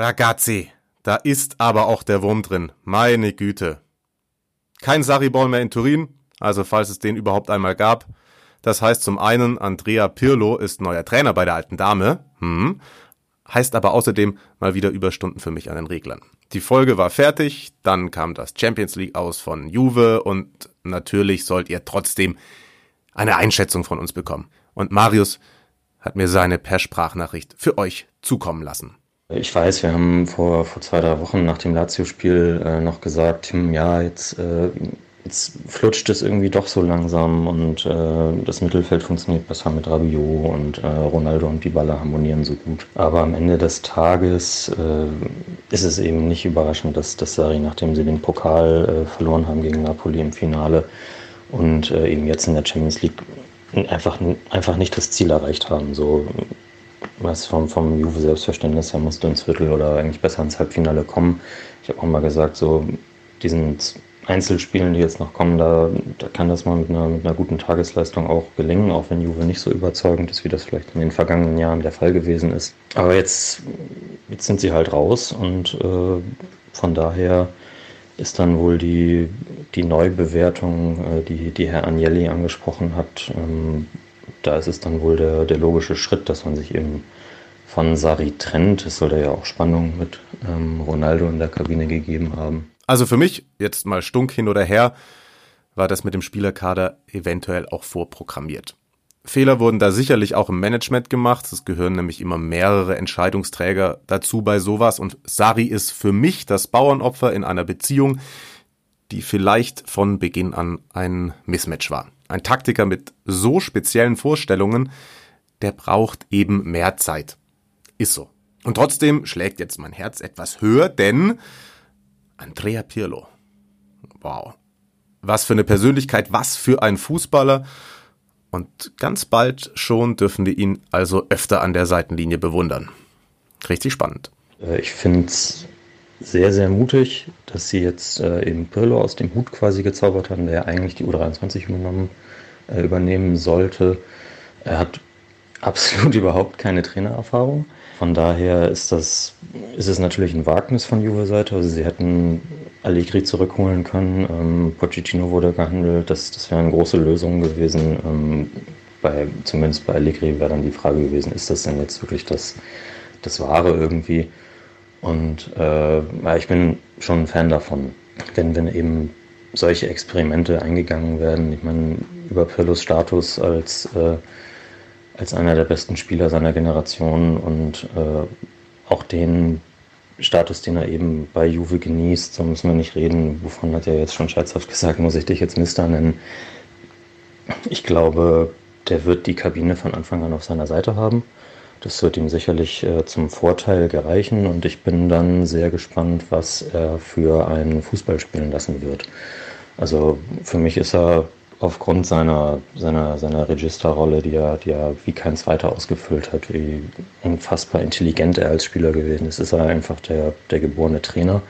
Ragazzi, da ist aber auch der Wurm drin. Meine Güte. Kein Sarri-Ball mehr in Turin, also falls es den überhaupt einmal gab. Das heißt zum einen, Andrea Pirlo ist neuer Trainer bei der alten Dame. Hm. Heißt aber außerdem mal wieder Überstunden für mich an den Reglern. Die Folge war fertig, dann kam das Champions League aus von Juve und natürlich sollt ihr trotzdem eine Einschätzung von uns bekommen. Und Marius hat mir seine per Sprachnachricht für euch zukommen lassen. Ich weiß, wir haben vor, vor zwei, drei Wochen nach dem Lazio-Spiel äh, noch gesagt, hm, ja, jetzt, äh, jetzt flutscht es irgendwie doch so langsam und äh, das Mittelfeld funktioniert besser mit Rabiot und äh, Ronaldo und Dybala harmonieren so gut. Aber am Ende des Tages äh, ist es eben nicht überraschend, dass, dass Sari, nachdem sie den Pokal äh, verloren haben gegen Napoli im Finale und eben jetzt in der Champions League einfach, einfach nicht das Ziel erreicht haben. So, was vom, vom Juve-Selbstverständnis her musst du ins Viertel oder eigentlich besser ins Halbfinale kommen. Ich habe auch mal gesagt, so diesen Einzelspielen, die jetzt noch kommen, da, da kann das mal mit einer, mit einer guten Tagesleistung auch gelingen, auch wenn Juve nicht so überzeugend ist, wie das vielleicht in den vergangenen Jahren der Fall gewesen ist. Aber jetzt, jetzt sind sie halt raus und äh, von daher ist dann wohl die, die Neubewertung, äh, die, die Herr Agnelli angesprochen hat, ähm, da ist es dann wohl der, der logische Schritt, dass man sich eben von Sari trennt. Es soll da ja auch Spannung mit ähm, Ronaldo in der Kabine gegeben haben. Also für mich, jetzt mal stunk hin oder her, war das mit dem Spielerkader eventuell auch vorprogrammiert. Fehler wurden da sicherlich auch im Management gemacht. Es gehören nämlich immer mehrere Entscheidungsträger dazu bei sowas. Und Sari ist für mich das Bauernopfer in einer Beziehung, die vielleicht von Beginn an ein Mismatch war. Ein Taktiker mit so speziellen Vorstellungen, der braucht eben mehr Zeit. Ist so. Und trotzdem schlägt jetzt mein Herz etwas höher, denn Andrea Pirlo. Wow. Was für eine Persönlichkeit, was für ein Fußballer. Und ganz bald schon dürfen wir ihn also öfter an der Seitenlinie bewundern. Richtig spannend. Äh, ich finde es sehr, sehr mutig, dass sie jetzt äh, eben Pirlo aus dem Hut quasi gezaubert haben, der eigentlich die U23 übernommen, äh, übernehmen sollte. Er hat absolut überhaupt keine Trainererfahrung. Von daher ist das, ist es natürlich ein Wagnis von Juve-Seite. Also sie hätten Allegri zurückholen können. Ähm, Pochettino wurde gehandelt. Das, das wäre eine große Lösung gewesen. Ähm, bei, zumindest bei Allegri wäre dann die Frage gewesen, ist das denn jetzt wirklich das, das Wahre irgendwie? Und äh, ich bin schon ein Fan davon, wenn, wenn eben solche Experimente eingegangen werden. Ich meine, über Pirlos Status als, äh, als einer der besten Spieler seiner Generation und äh, auch den Status, den er eben bei Juve genießt, so müssen wir nicht reden. Wovon hat er jetzt schon scherzhaft gesagt, muss ich dich jetzt Mister nennen. Ich glaube, der wird die Kabine von Anfang an auf seiner Seite haben. Das wird ihm sicherlich äh, zum Vorteil gereichen und ich bin dann sehr gespannt, was er für einen Fußball spielen lassen wird. Also für mich ist er aufgrund seiner, seiner, seiner Registerrolle, die er, die er wie kein zweiter ausgefüllt hat, wie unfassbar intelligent er als Spieler gewesen ist, ist er einfach der, der geborene Trainer.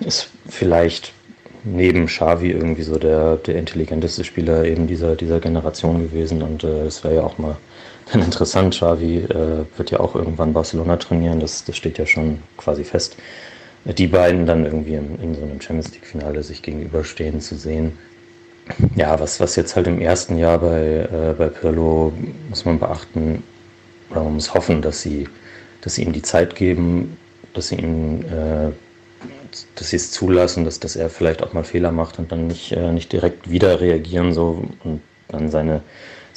Ist vielleicht neben Xavi irgendwie so der, der intelligenteste Spieler eben dieser, dieser Generation gewesen und äh, es wäre ja auch mal dann interessant. Xavi äh, wird ja auch irgendwann Barcelona trainieren, das, das steht ja schon quasi fest. Die beiden dann irgendwie in, in so einem Champions League-Finale sich gegenüberstehen zu sehen. Ja, was, was jetzt halt im ersten Jahr bei, äh, bei Pirlo muss man beachten, oder man muss hoffen, dass sie, dass sie ihm die Zeit geben, dass sie ihm äh, dass sie es zulassen, dass, dass er vielleicht auch mal Fehler macht und dann nicht, äh, nicht direkt wieder reagieren so und dann seine,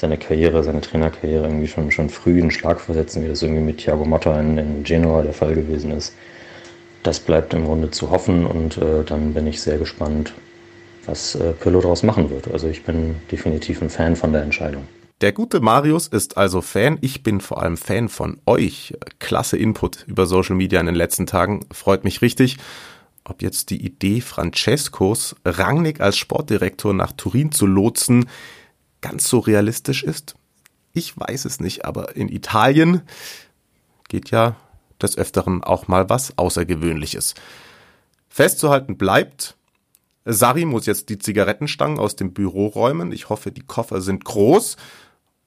seine Karriere, seine Trainerkarriere irgendwie schon, schon früh einen Schlag versetzen, wie das irgendwie mit Thiago Motta in, in Genua der Fall gewesen ist. Das bleibt im Grunde zu hoffen und äh, dann bin ich sehr gespannt, was äh, Pirlo daraus machen wird. Also ich bin definitiv ein Fan von der Entscheidung. Der gute Marius ist also Fan. Ich bin vor allem Fan von euch. Klasse Input über Social Media in den letzten Tagen. Freut mich richtig. Ob jetzt die Idee Francescos, Rangnick als Sportdirektor nach Turin zu lotsen, ganz so realistisch ist? Ich weiß es nicht, aber in Italien geht ja des Öfteren auch mal was Außergewöhnliches. Festzuhalten bleibt, Sari muss jetzt die Zigarettenstangen aus dem Büro räumen. Ich hoffe, die Koffer sind groß.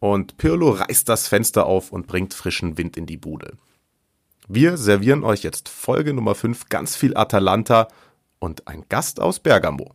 Und Pirlo reißt das Fenster auf und bringt frischen Wind in die Bude. Wir servieren euch jetzt Folge Nummer 5, ganz viel Atalanta und ein Gast aus Bergamo.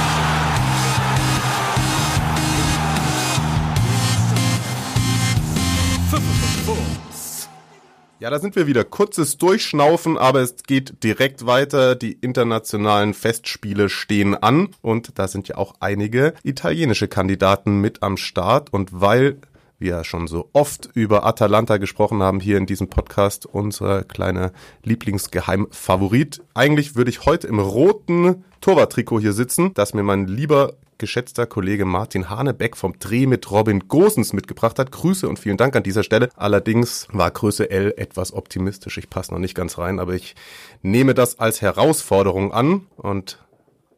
Ja, da sind wir wieder. Kurzes Durchschnaufen, aber es geht direkt weiter. Die internationalen Festspiele stehen an und da sind ja auch einige italienische Kandidaten mit am Start. Und weil wir schon so oft über Atalanta gesprochen haben hier in diesem Podcast, unser kleiner Lieblingsgeheimfavorit. Eigentlich würde ich heute im roten Torwarttrikot hier sitzen, das mir mein lieber geschätzter Kollege Martin Hanebeck vom Dreh mit Robin Gosens mitgebracht hat. Grüße und vielen Dank an dieser Stelle. Allerdings war Größe L etwas optimistisch. Ich passe noch nicht ganz rein, aber ich nehme das als Herausforderung an und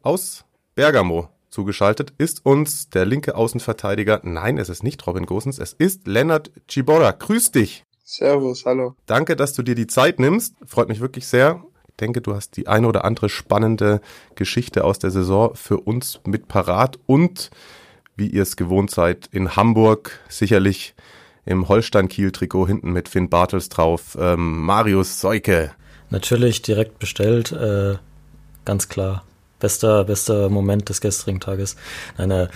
aus Bergamo zugeschaltet ist uns der linke Außenverteidiger. Nein, es ist nicht Robin Gosens, es ist Lennart Cibora. Grüß dich. Servus, hallo. Danke, dass du dir die Zeit nimmst. Freut mich wirklich sehr denke, du hast die eine oder andere spannende Geschichte aus der Saison für uns mit parat und wie ihr es gewohnt seid, in Hamburg sicherlich im Holstein-Kiel-Trikot hinten mit Finn Bartels drauf. Ähm, Marius Seuke. Natürlich direkt bestellt, äh, ganz klar. Bester, bester Moment des gestrigen Tages. Nein, äh,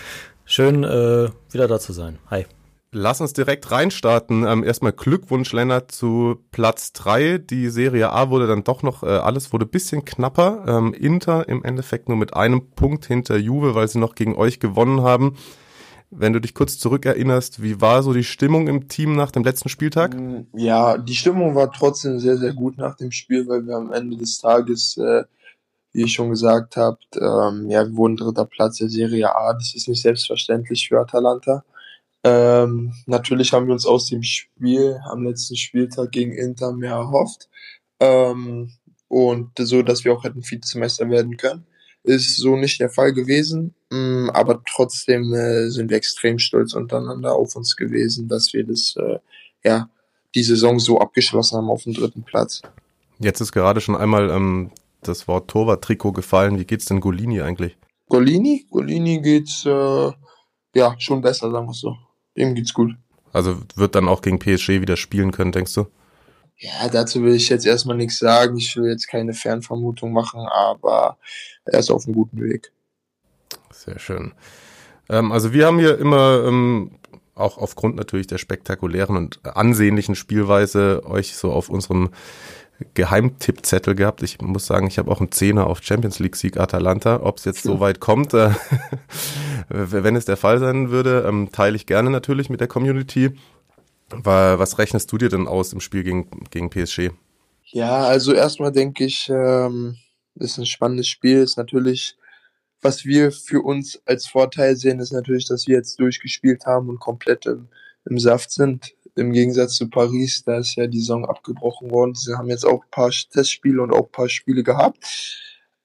schön äh, wieder da zu sein. Hi. Lass uns direkt reinstarten. Ähm, erstmal Glückwunsch, Lennart, zu Platz drei. Die Serie A wurde dann doch noch, äh, alles wurde bisschen knapper. Ähm, Inter im Endeffekt nur mit einem Punkt hinter Juve, weil sie noch gegen euch gewonnen haben. Wenn du dich kurz zurückerinnerst, wie war so die Stimmung im Team nach dem letzten Spieltag? Mm, ja, die Stimmung war trotzdem sehr, sehr gut nach dem Spiel, weil wir am Ende des Tages, äh, wie ich schon gesagt habe, ähm, ja, wir wurden dritter Platz der Serie A. Das ist nicht selbstverständlich für Atalanta. Ähm, natürlich haben wir uns aus dem Spiel am letzten Spieltag gegen Inter mehr erhofft. Ähm, und so, dass wir auch hätten Vizemeister werden können. Ist so nicht der Fall gewesen, mh, mm, aber trotzdem äh, sind wir extrem stolz untereinander auf uns gewesen, dass wir das, äh, ja, die Saison so abgeschlossen haben auf dem dritten Platz. Jetzt ist gerade schon einmal ähm, das Wort Torwart-Trikot gefallen. Wie geht's denn Golini eigentlich? Golini? Golini geht's äh, ja schon besser, sagen wir so ihm geht's gut. Also wird dann auch gegen PSG wieder spielen können, denkst du? Ja, dazu will ich jetzt erstmal nichts sagen. Ich will jetzt keine Fernvermutung machen, aber er ist auf einem guten Weg. Sehr schön. Ähm, also wir haben hier immer, ähm, auch aufgrund natürlich der spektakulären und ansehnlichen Spielweise, euch so auf unserem Geheimtippzettel gehabt. Ich muss sagen, ich habe auch einen Zehner auf Champions League Sieg Atalanta. Ob es jetzt so weit kommt, äh, wenn es der Fall sein würde, ähm, teile ich gerne natürlich mit der Community. Weil, was rechnest du dir denn aus im Spiel gegen, gegen PSG? Ja, also erstmal denke ich, ähm, ist ein spannendes Spiel. Ist natürlich, was wir für uns als Vorteil sehen, ist natürlich, dass wir jetzt durchgespielt haben und komplett im, im Saft sind. Im Gegensatz zu Paris, da ist ja die Saison abgebrochen worden. Sie haben jetzt auch ein paar Testspiele und auch ein paar Spiele gehabt.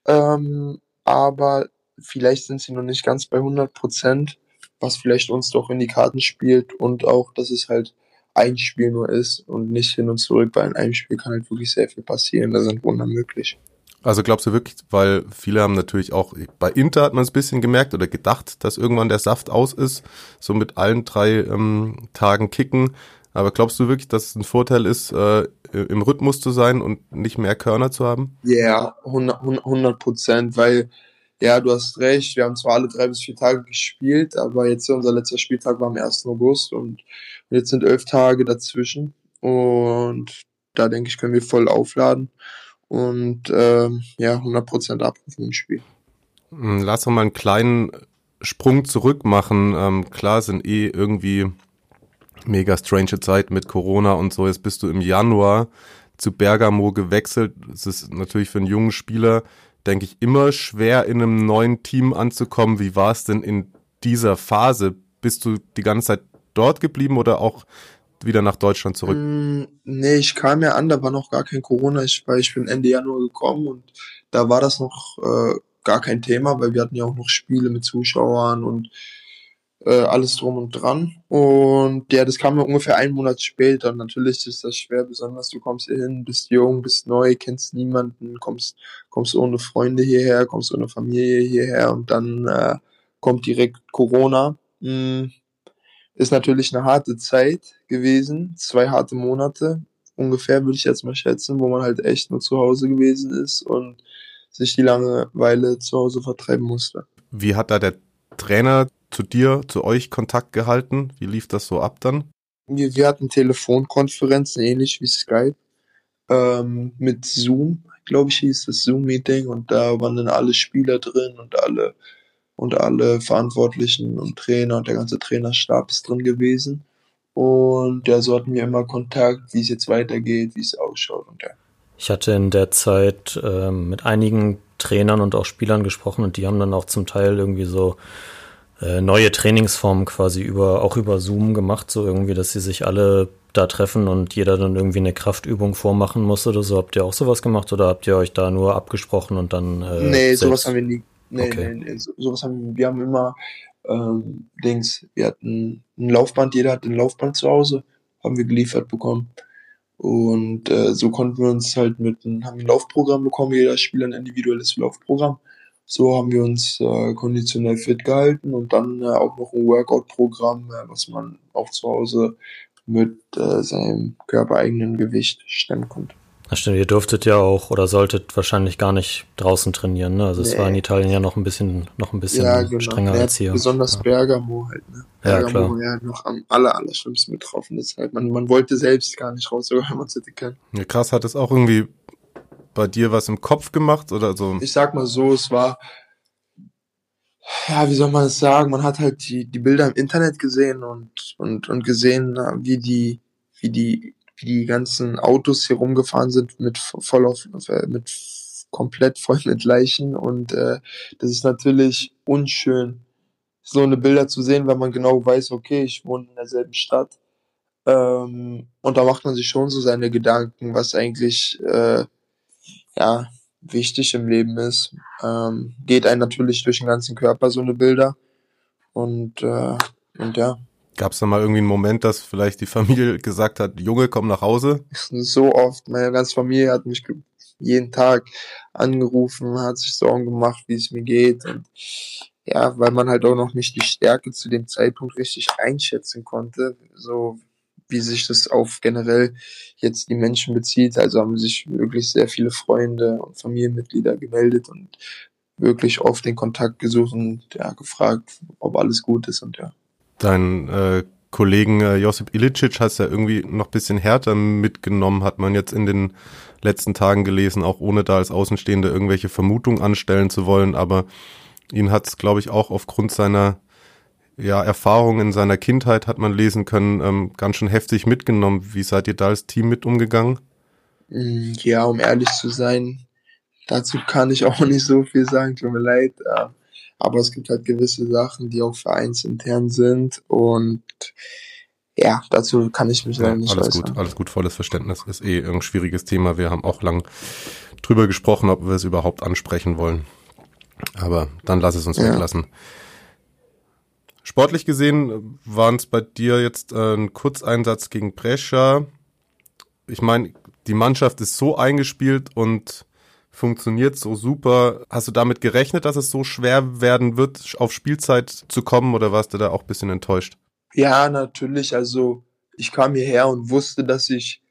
Ähm, aber vielleicht sind sie noch nicht ganz bei 100 Prozent, was vielleicht uns doch in die Karten spielt und auch, dass es halt ein Spiel nur ist und nicht hin und zurück, weil in einem Spiel kann halt wirklich sehr viel passieren. Da sind Wunder möglich. Also glaubst du wirklich, weil viele haben natürlich auch, bei Inter hat man es ein bisschen gemerkt oder gedacht, dass irgendwann der Saft aus ist, so mit allen drei ähm, Tagen kicken. Aber glaubst du wirklich, dass es ein Vorteil ist, äh, im Rhythmus zu sein und nicht mehr Körner zu haben? Ja, yeah, 100 Prozent, weil, ja, du hast recht, wir haben zwar alle drei bis vier Tage gespielt, aber jetzt unser letzter Spieltag war am 1. August und jetzt sind elf Tage dazwischen und da denke ich, können wir voll aufladen und ähm, ja, 100 Prozent abrufen im Spiel. Hm, lass uns mal einen kleinen Sprung zurück machen. Ähm, klar sind eh irgendwie mega strange Zeit mit Corona und so. Jetzt bist du im Januar zu Bergamo gewechselt. Es ist natürlich für einen jungen Spieler, denke ich, immer schwer in einem neuen Team anzukommen. Wie war es denn in dieser Phase? Bist du die ganze Zeit dort geblieben oder auch wieder nach Deutschland zurück? Mm, nee, ich kam ja an, da war noch gar kein Corona. Ich, weil ich bin Ende Januar gekommen und da war das noch äh, gar kein Thema, weil wir hatten ja auch noch Spiele mit Zuschauern und äh, alles drum und dran. Und ja, das kam ja ungefähr einen Monat später. Und natürlich ist das schwer, besonders du kommst hier hin, bist jung, bist neu, kennst niemanden, kommst, kommst ohne Freunde hierher, kommst ohne Familie hierher und dann äh, kommt direkt Corona. Hm, ist natürlich eine harte Zeit gewesen, zwei harte Monate ungefähr, würde ich jetzt mal schätzen, wo man halt echt nur zu Hause gewesen ist und sich die Langeweile zu Hause vertreiben musste. Wie hat da der Trainer zu dir, zu euch Kontakt gehalten? Wie lief das so ab dann? Wir, wir hatten Telefonkonferenzen, ähnlich wie Skype, ähm, mit Zoom, glaube ich, hieß das Zoom-Meeting und da waren dann alle Spieler drin und alle und alle Verantwortlichen und Trainer und der ganze Trainerstab ist drin gewesen. Und ja, so hatten wir immer Kontakt, wie es jetzt weitergeht, wie es ausschaut und ja. Ich hatte in der Zeit äh, mit einigen Trainern und auch Spielern gesprochen und die haben dann auch zum Teil irgendwie so neue Trainingsformen quasi über, auch über Zoom gemacht, so irgendwie, dass sie sich alle da treffen und jeder dann irgendwie eine Kraftübung vormachen muss oder so. Habt ihr auch sowas gemacht oder habt ihr euch da nur abgesprochen und dann. Äh, nee, sowas haben wir nie. Nee, okay. nee, nee, so, sowas haben wir, wir haben immer ähm, Dings, wir hatten ein Laufband, jeder hat ein Laufband zu Hause, haben wir geliefert bekommen. Und äh, so konnten wir uns halt mit einem, haben ein Laufprogramm bekommen, jeder Spieler ein individuelles Laufprogramm. So haben wir uns äh, konditionell fit gehalten und dann äh, auch noch ein Workout-Programm, äh, was man auch zu Hause mit äh, seinem körpereigenen Gewicht stemmen konnte. Das stimmt, ihr durftet ja auch oder solltet wahrscheinlich gar nicht draußen trainieren, ne? Also es war in Italien ja noch ein bisschen, noch ein bisschen ja, genau. strenger ja, als hier. Besonders ja. Bergamo halt, ne? Bergamo ja, ja noch am aller, aller schlimmsten betroffen. ist halt, man, man wollte selbst gar nicht raus, sogar wenn man es hätte können. Ja, krass, hat es auch irgendwie bei dir was im Kopf gemacht oder so? Ich sag mal so, es war, ja, wie soll man es sagen? Man hat halt die, die Bilder im Internet gesehen und, und, und gesehen, wie die, wie die, wie die ganzen Autos hier rumgefahren sind mit voll auf, mit komplett voll mit Leichen und äh, das ist natürlich unschön, so eine Bilder zu sehen, wenn man genau weiß, okay, ich wohne in derselben Stadt. Ähm, und da macht man sich schon so seine Gedanken, was eigentlich äh, ja, wichtig im Leben ist. Ähm, geht einem natürlich durch den ganzen Körper so eine Bilder. Und, äh, und ja. Gab es da mal irgendwie einen Moment, dass vielleicht die Familie gesagt hat, Junge, komm nach Hause? So oft. Meine ganze Familie hat mich jeden Tag angerufen, hat sich Sorgen gemacht, wie es mir geht. Und ja, weil man halt auch noch nicht die Stärke zu dem Zeitpunkt richtig einschätzen konnte. So wie sich das auf generell jetzt die Menschen bezieht. Also haben sich wirklich sehr viele Freunde und Familienmitglieder gemeldet und wirklich oft den Kontakt gesucht und ja, gefragt, ob alles gut ist und ja. Dein äh, Kollegen äh, Josip Ilicic hast ja irgendwie noch bisschen härter mitgenommen, hat man jetzt in den letzten Tagen gelesen, auch ohne da als Außenstehende irgendwelche Vermutungen anstellen zu wollen, aber ihn hat es, glaube ich, auch aufgrund seiner ja, Erfahrungen in seiner Kindheit hat man lesen können, ähm, ganz schön heftig mitgenommen. Wie seid ihr da als Team mit umgegangen? Mm, ja, um ehrlich zu sein, dazu kann ich auch nicht so viel sagen, tut mir leid. Äh, aber es gibt halt gewisse Sachen, die auch vereinsintern sind und ja, dazu kann ich mich leider ja, nicht Alles äußern. gut, alles gut, volles Verständnis. Ist eh ein schwieriges Thema. Wir haben auch lang drüber gesprochen, ob wir es überhaupt ansprechen wollen. Aber dann lass es uns ja. weglassen. Sportlich gesehen waren es bei dir jetzt äh, ein Kurzeinsatz gegen Brescia. Ich meine, die Mannschaft ist so eingespielt und funktioniert so super. Hast du damit gerechnet, dass es so schwer werden wird, auf Spielzeit zu kommen oder warst du da auch ein bisschen enttäuscht? Ja, natürlich. Also ich kam hierher und wusste, dass ich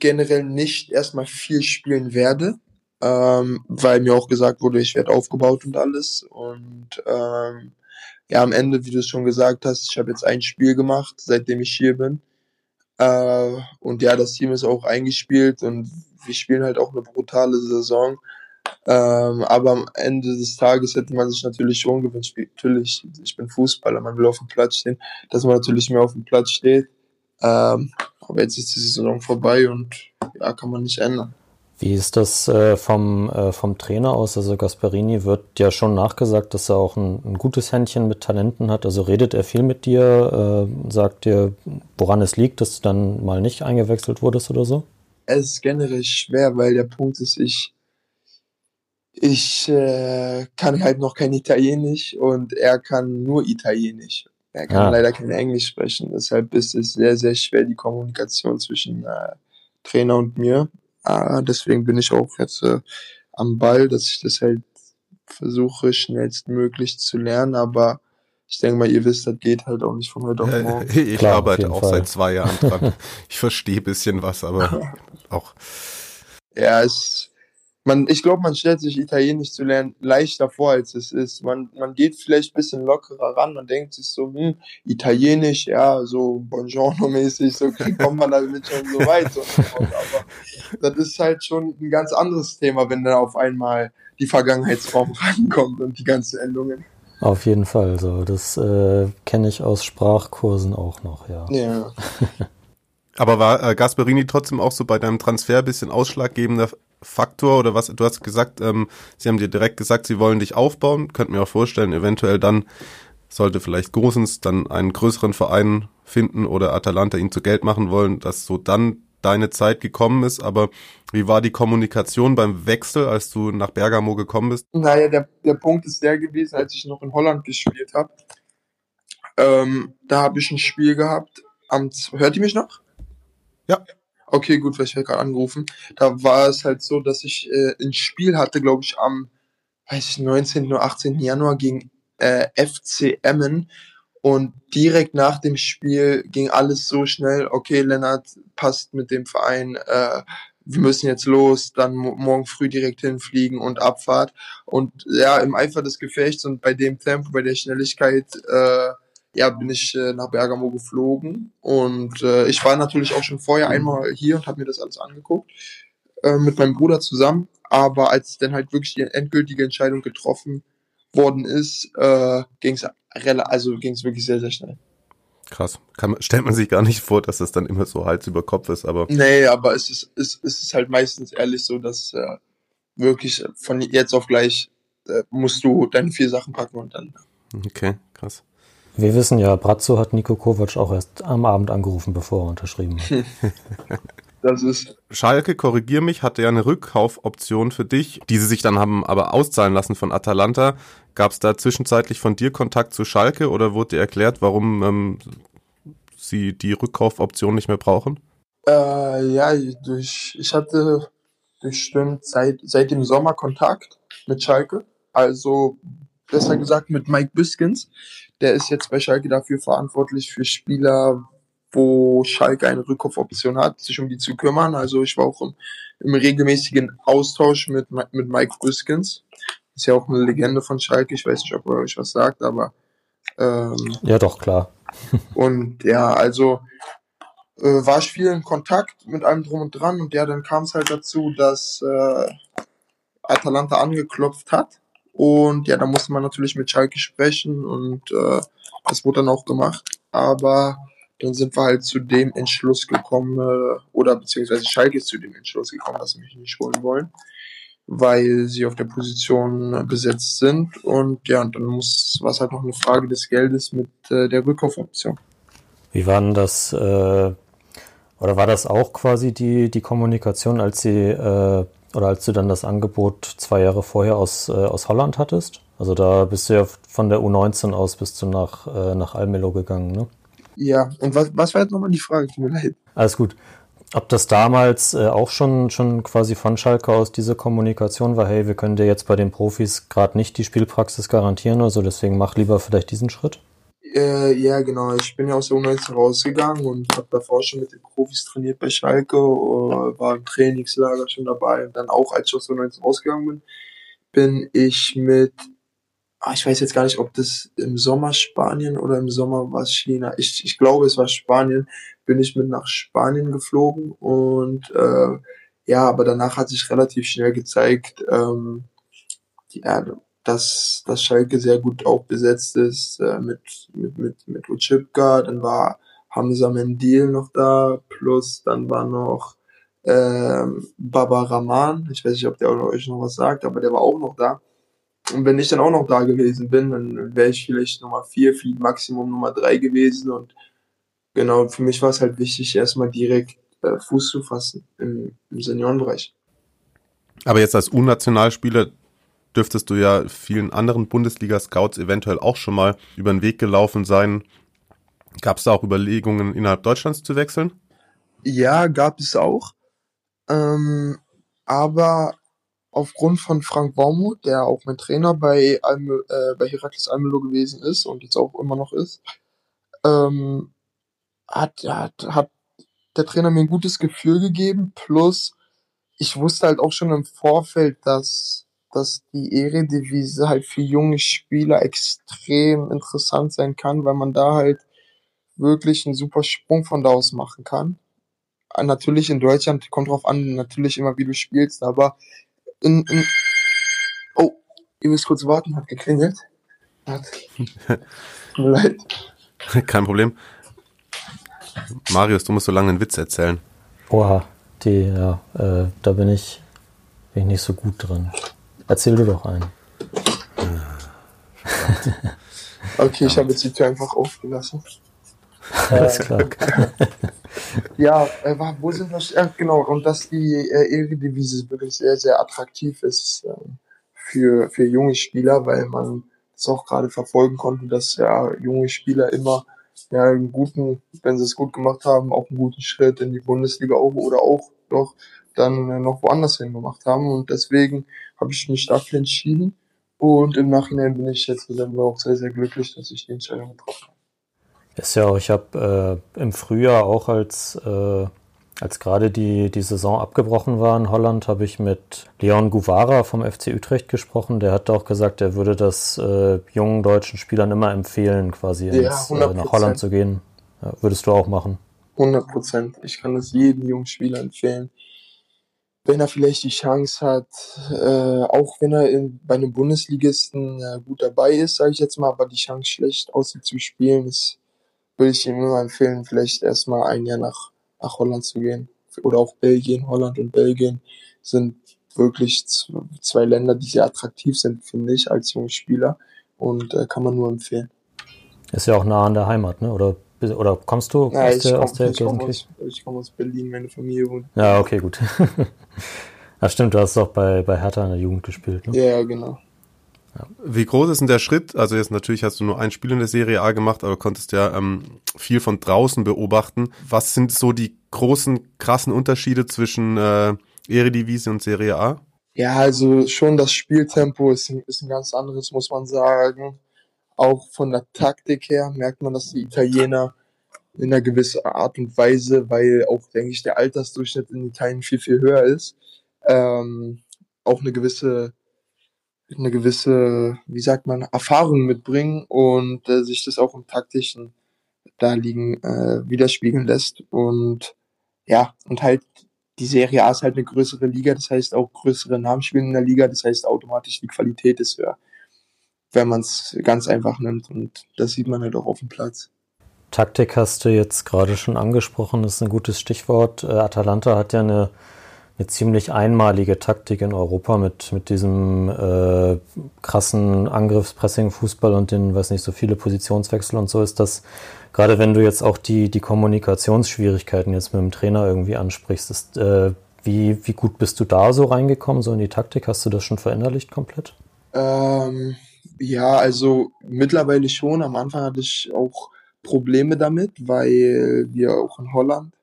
generell nicht erstmal viel spielen werde, ähm, weil mir auch gesagt wurde, ich werde aufgebaut und alles. Und ähm, ja, am Ende, wie du es schon gesagt hast, ich habe jetzt ein Spiel gemacht, seitdem ich hier bin. Äh, und ja, das Team ist auch eingespielt und wir spielen halt auch eine brutale Saison. Ähm, aber am Ende des Tages hätte man sich natürlich schon gewünscht, natürlich, ich bin Fußballer, man will auf dem Platz stehen, dass man natürlich mehr auf dem Platz steht. Ähm, aber jetzt ist die Saison vorbei und ja, kann man nicht ändern. Wie ist das äh, vom, äh, vom Trainer aus? Also Gasperini wird ja schon nachgesagt, dass er auch ein, ein, gutes Händchen mit Talenten hat. Also redet er viel mit dir, äh, sagt dir, woran es liegt, dass du dann mal nicht eingewechselt wurdest oder so? Es ist generell schwer, weil der Punkt ist, ich, ich äh, kann halt noch kein Italienisch und er kann nur Italienisch. Er kann Ah. leider kein Englisch sprechen, deshalb ist es sehr, sehr schwer, die Kommunikation zwischen äh, Trainer und mir. Äh, deswegen bin ich auch jetzt äh, am Ball, dass ich das halt versuche, schnellstmöglich zu lernen, aber ich denke mal, ihr wisst, das geht halt auch nicht von heute auf morgen. ich Klar, arbeite auch Fall. seit zwei Jahren dran. Ich verstehe ein bisschen was, aber auch. Ja, es, man, ich glaube, man stellt sich Italienisch zu lernen leichter vor, als es ist. Man, man geht vielleicht ein bisschen lockerer ran und denkt sich so, hm, Italienisch, ja, so Buongiorno-mäßig, so kommt man damit schon so weit. So, aber das ist halt schon ein ganz anderes Thema, wenn dann auf einmal die Vergangenheitsform rankommt und die ganzen Endungen. Auf jeden Fall. So, das äh, kenne ich aus Sprachkursen auch noch, ja. Ja. Aber war äh, Gasperini trotzdem auch so bei deinem Transfer ein bisschen ausschlaggebender Faktor oder was? Du hast gesagt, ähm, sie haben dir direkt gesagt, sie wollen dich aufbauen. Könnt mir auch vorstellen, eventuell dann sollte vielleicht Gosens dann einen größeren Verein finden oder Atalanta ihn zu Geld machen wollen, dass so dann deine Zeit gekommen ist. Aber wie war die Kommunikation beim Wechsel, als du nach Bergamo gekommen bist? Naja, der, der Punkt ist der gewesen, als ich noch in Holland gespielt habe. Ähm, da habe ich ein Spiel gehabt. Am, hört ihr mich noch? Ja. Okay, gut, weil ich werde gerade angerufen. Da war es halt so, dass ich äh, ein Spiel hatte, glaube ich, am weiß ich, 19. oder 18. Januar gegen äh, FC Emmen. Und direkt nach dem Spiel ging alles so schnell. Okay, Lennart passt mit dem Verein. Äh, wir müssen jetzt los. Dann mo morgen früh direkt hinfliegen und Abfahrt. Und ja, im Eifer des Gefechts und bei dem Tempo, bei der Schnelligkeit, äh, ja, bin ich äh, nach Bergamo geflogen. Und äh, ich war natürlich auch schon vorher einmal hier und habe mir das alles angeguckt. Äh, mit meinem Bruder zusammen. Aber als dann halt wirklich die endgültige Entscheidung getroffen worden ist, äh, ging es also ging's wirklich sehr, sehr schnell. Krass. Kann, man- stellt man sich gar nicht vor, dass das dann immer so Hals über Kopf ist, aber Nee, aber es ist, es, es ist halt meistens ehrlich so, dass äh, wirklich von jetzt auf gleich äh, musst du deine vier Sachen packen und dann. okay, krass. Wir wissen ja, Brazzo hat Nico Kovac auch erst am Abend angerufen, bevor er unterschrieben hat. Das ist Schalke, korrigier mich, hatte ja eine Rückkaufoption für dich, die sie sich dann haben aber auszahlen lassen von Atalanta. Gab es da zwischenzeitlich von dir Kontakt zu Schalke oder wurde dir erklärt, warum ähm, sie die Rückkaufoption nicht mehr brauchen? Äh, ja, durch, ich hatte bestimmt seit, seit dem Sommer Kontakt mit Schalke. Also, besser gesagt mit Mike Biskins. Der ist jetzt bei Schalke dafür verantwortlich für Spieler, wo Schalke eine Rückkaufoption hat, sich um die zu kümmern. Also, ich war auch im, im regelmäßigen Austausch mit, Mi- mit Mike Biskins. Ist ja auch eine Legende von Schalke. Ich weiß nicht, ob er euch was sagt, aber, ähm, ja, doch, klar. und ja, also äh, war ich viel in Kontakt mit allem drum und dran und ja, dann kam es halt dazu, dass äh, Atalanta angeklopft hat und ja, da musste man natürlich mit Schalke sprechen und äh, das wurde dann auch gemacht, aber dann sind wir halt zu dem Entschluss gekommen äh, oder beziehungsweise Schalke ist zu dem Entschluss gekommen, dass sie mich nicht holen wollen, weil sie auf der Position besetzt sind und ja, und dann muss war es halt noch eine Frage des Geldes mit äh, der Rückkaufoption. Wie war denn das, äh, oder war das auch quasi die, die Kommunikation, als sie, äh, oder als du dann das Angebot zwei Jahre vorher aus, äh, aus Holland hattest? Also da bist du ja von der U19 aus bist du nach, äh, nach Almelo gegangen, ne? Ja, und was, was war jetzt nochmal die Frage? Tut mir leid. Alles gut. Ob das damals äh, auch schon, schon quasi von Schalke aus diese Kommunikation war, hey, wir können dir jetzt bei den Profis gerade nicht die Spielpraxis garantieren oder so, deswegen mach lieber vielleicht diesen Schritt? Äh, ja, genau. Ich bin ja aus der U19 rausgegangen und habe davor schon mit den Profis trainiert bei Schalke, äh, war im Trainingslager schon dabei. Und dann auch, als ich aus der U19 rausgegangen bin, bin ich mit, ah, ich weiß jetzt gar nicht, ob das im Sommer Spanien oder im Sommer war es China. Ich, ich glaube, es war Spanien. Bin ich mit nach Spanien geflogen und äh, ja, aber danach hat sich relativ schnell gezeigt, ähm, ja, dass, dass Schalke sehr gut auch besetzt ist äh, mit, mit, mit, mit Uchipka, dann war Hamza Mendil noch da, plus dann war noch ähm, Baba Rahman, ich weiß nicht, ob der euch noch was sagt, aber der war auch noch da. Und wenn ich dann auch noch da gewesen bin, dann wäre ich vielleicht Nummer vier, vielleicht Maximum Nummer drei gewesen. Und genau, für mich war es halt wichtig, erstmal direkt äh, Fuß zu fassen im, im Seniorenbereich. Aber jetzt als U-Nationalspieler dürftest du ja vielen anderen Bundesliga-Scouts eventuell auch schon mal über den Weg gelaufen sein. Gab es da auch Überlegungen, innerhalb Deutschlands zu wechseln? Ja, gab es auch. Ähm, aber aufgrund von Frank Baumut, der auch mein Trainer bei, Alme, äh, bei Herakles Almelo gewesen ist und jetzt auch immer noch ist, ähm, hat, hat, hat der Trainer mir ein gutes Gefühl gegeben. Plus, ich wusste halt auch schon im Vorfeld, dass, dass die Eredivise halt für junge Spieler extrem interessant sein kann, weil man da halt wirklich einen super Sprung von da aus machen kann. Natürlich in Deutschland kommt drauf an, natürlich immer wie du spielst, aber in, in oh, ihr müsst kurz warten, hat geklingelt. Hat. Tut mir leid. Kein Problem. Marius, du musst so lange einen Witz erzählen. Oha, die, ja, äh, da bin ich, bin ich nicht so gut drin. Erzähl du doch einen. okay, ich habe jetzt die Tür einfach aufgelassen. Alles klar. ja, äh, wo sind wir? Ja, genau, und dass die äh, Eredivisie wirklich sehr, sehr attraktiv ist äh, für, für junge Spieler, weil man es auch gerade verfolgen konnte, dass ja junge Spieler immer ja, einen guten, wenn sie es gut gemacht haben, auch einen guten Schritt in die Bundesliga auch oder auch noch dann äh, noch woanders hin gemacht haben. Und deswegen habe ich mich dafür entschieden. Und im Nachhinein bin ich jetzt selber auch sehr, sehr glücklich, dass ich die Entscheidung getroffen habe. Ist ja auch, ich habe äh, im Frühjahr auch als, äh, als gerade die, die Saison abgebrochen war in Holland, habe ich mit Leon Guvara vom FC Utrecht gesprochen. Der hat auch gesagt, er würde das äh, jungen deutschen Spielern immer empfehlen, quasi Ja, ins, äh, nach Holland zu gehen. Ja, würdest du auch machen? 100 Prozent. Ich kann das jedem jungen Spieler empfehlen. Wenn er vielleicht die Chance hat, äh, auch wenn er in, bei einem Bundesligisten äh, gut dabei ist, sage ich jetzt mal, aber die Chance schlecht aussieht zu spielen, ist, würde ich ihm immer empfehlen, vielleicht erstmal ein Jahr nach, nach Holland zu gehen. Oder auch Belgien, Holland und Belgien sind wirklich zwei Länder, die sehr attraktiv sind, finde ich, als junger Spieler. Und äh, kann man nur empfehlen. Ist ja auch nah an der Heimat, ne? Oder, oder kommst du Ja, aus ich der, komme aus der ich komm Gelsenkirchen? aus, ich komm aus Berlin, meine Familie wohnt. Ja, okay, gut. ja, stimmt, du hast doch bei, bei Hertha in der Jugend gespielt, ne? Ja, genau. Wie groß ist denn der Schritt? Also jetzt natürlich hast du nur ein Spiel in der Serie A gemacht, aber konntest ja ähm, viel von draußen beobachten. Was sind so die großen, krassen Unterschiede zwischen äh, Eredivisie und Serie A? Ja, also schon das Spieltempo ist, ein- ist ein ganz anderes, muss man sagen. Auch von der Taktik her merkt man, dass die Italiener in einer gewissen Art und Weise, weil auch, denke ich, der Altersdurchschnitt in Italien viel, viel höher ist, ähm, auch eine gewisse, eine gewisse, wie sagt man, Erfahrung mitbringen und äh, sich das auch im taktischen da liegen äh, widerspiegeln lässt. Und ja, und halt die Serie A ist halt eine größere Liga, das heißt auch größere Namen spielen in der Liga, das heißt automatisch die Qualität ist höher, wenn man es ganz einfach nimmt und das sieht man halt auch auf dem Platz. Taktik hast du jetzt gerade schon angesprochen, das ist ein gutes Stichwort. Äh, Atalanta hat ja eine, eine ziemlich einmalige Taktik in Europa mit, mit diesem äh, krassen Angriffspressing-Fußball und den, weiß nicht, so viele Positionswechsel und so ist das, gerade wenn du jetzt auch die, die Kommunikationsschwierigkeiten jetzt mit dem Trainer irgendwie ansprichst, ist, äh, wie, wie gut bist du da so reingekommen, so in die Taktik? Hast du das schon verinnerlicht komplett? Ähm, ja, also mittlerweile schon. Am Anfang hatte ich auch Probleme damit, weil wir auch in Holland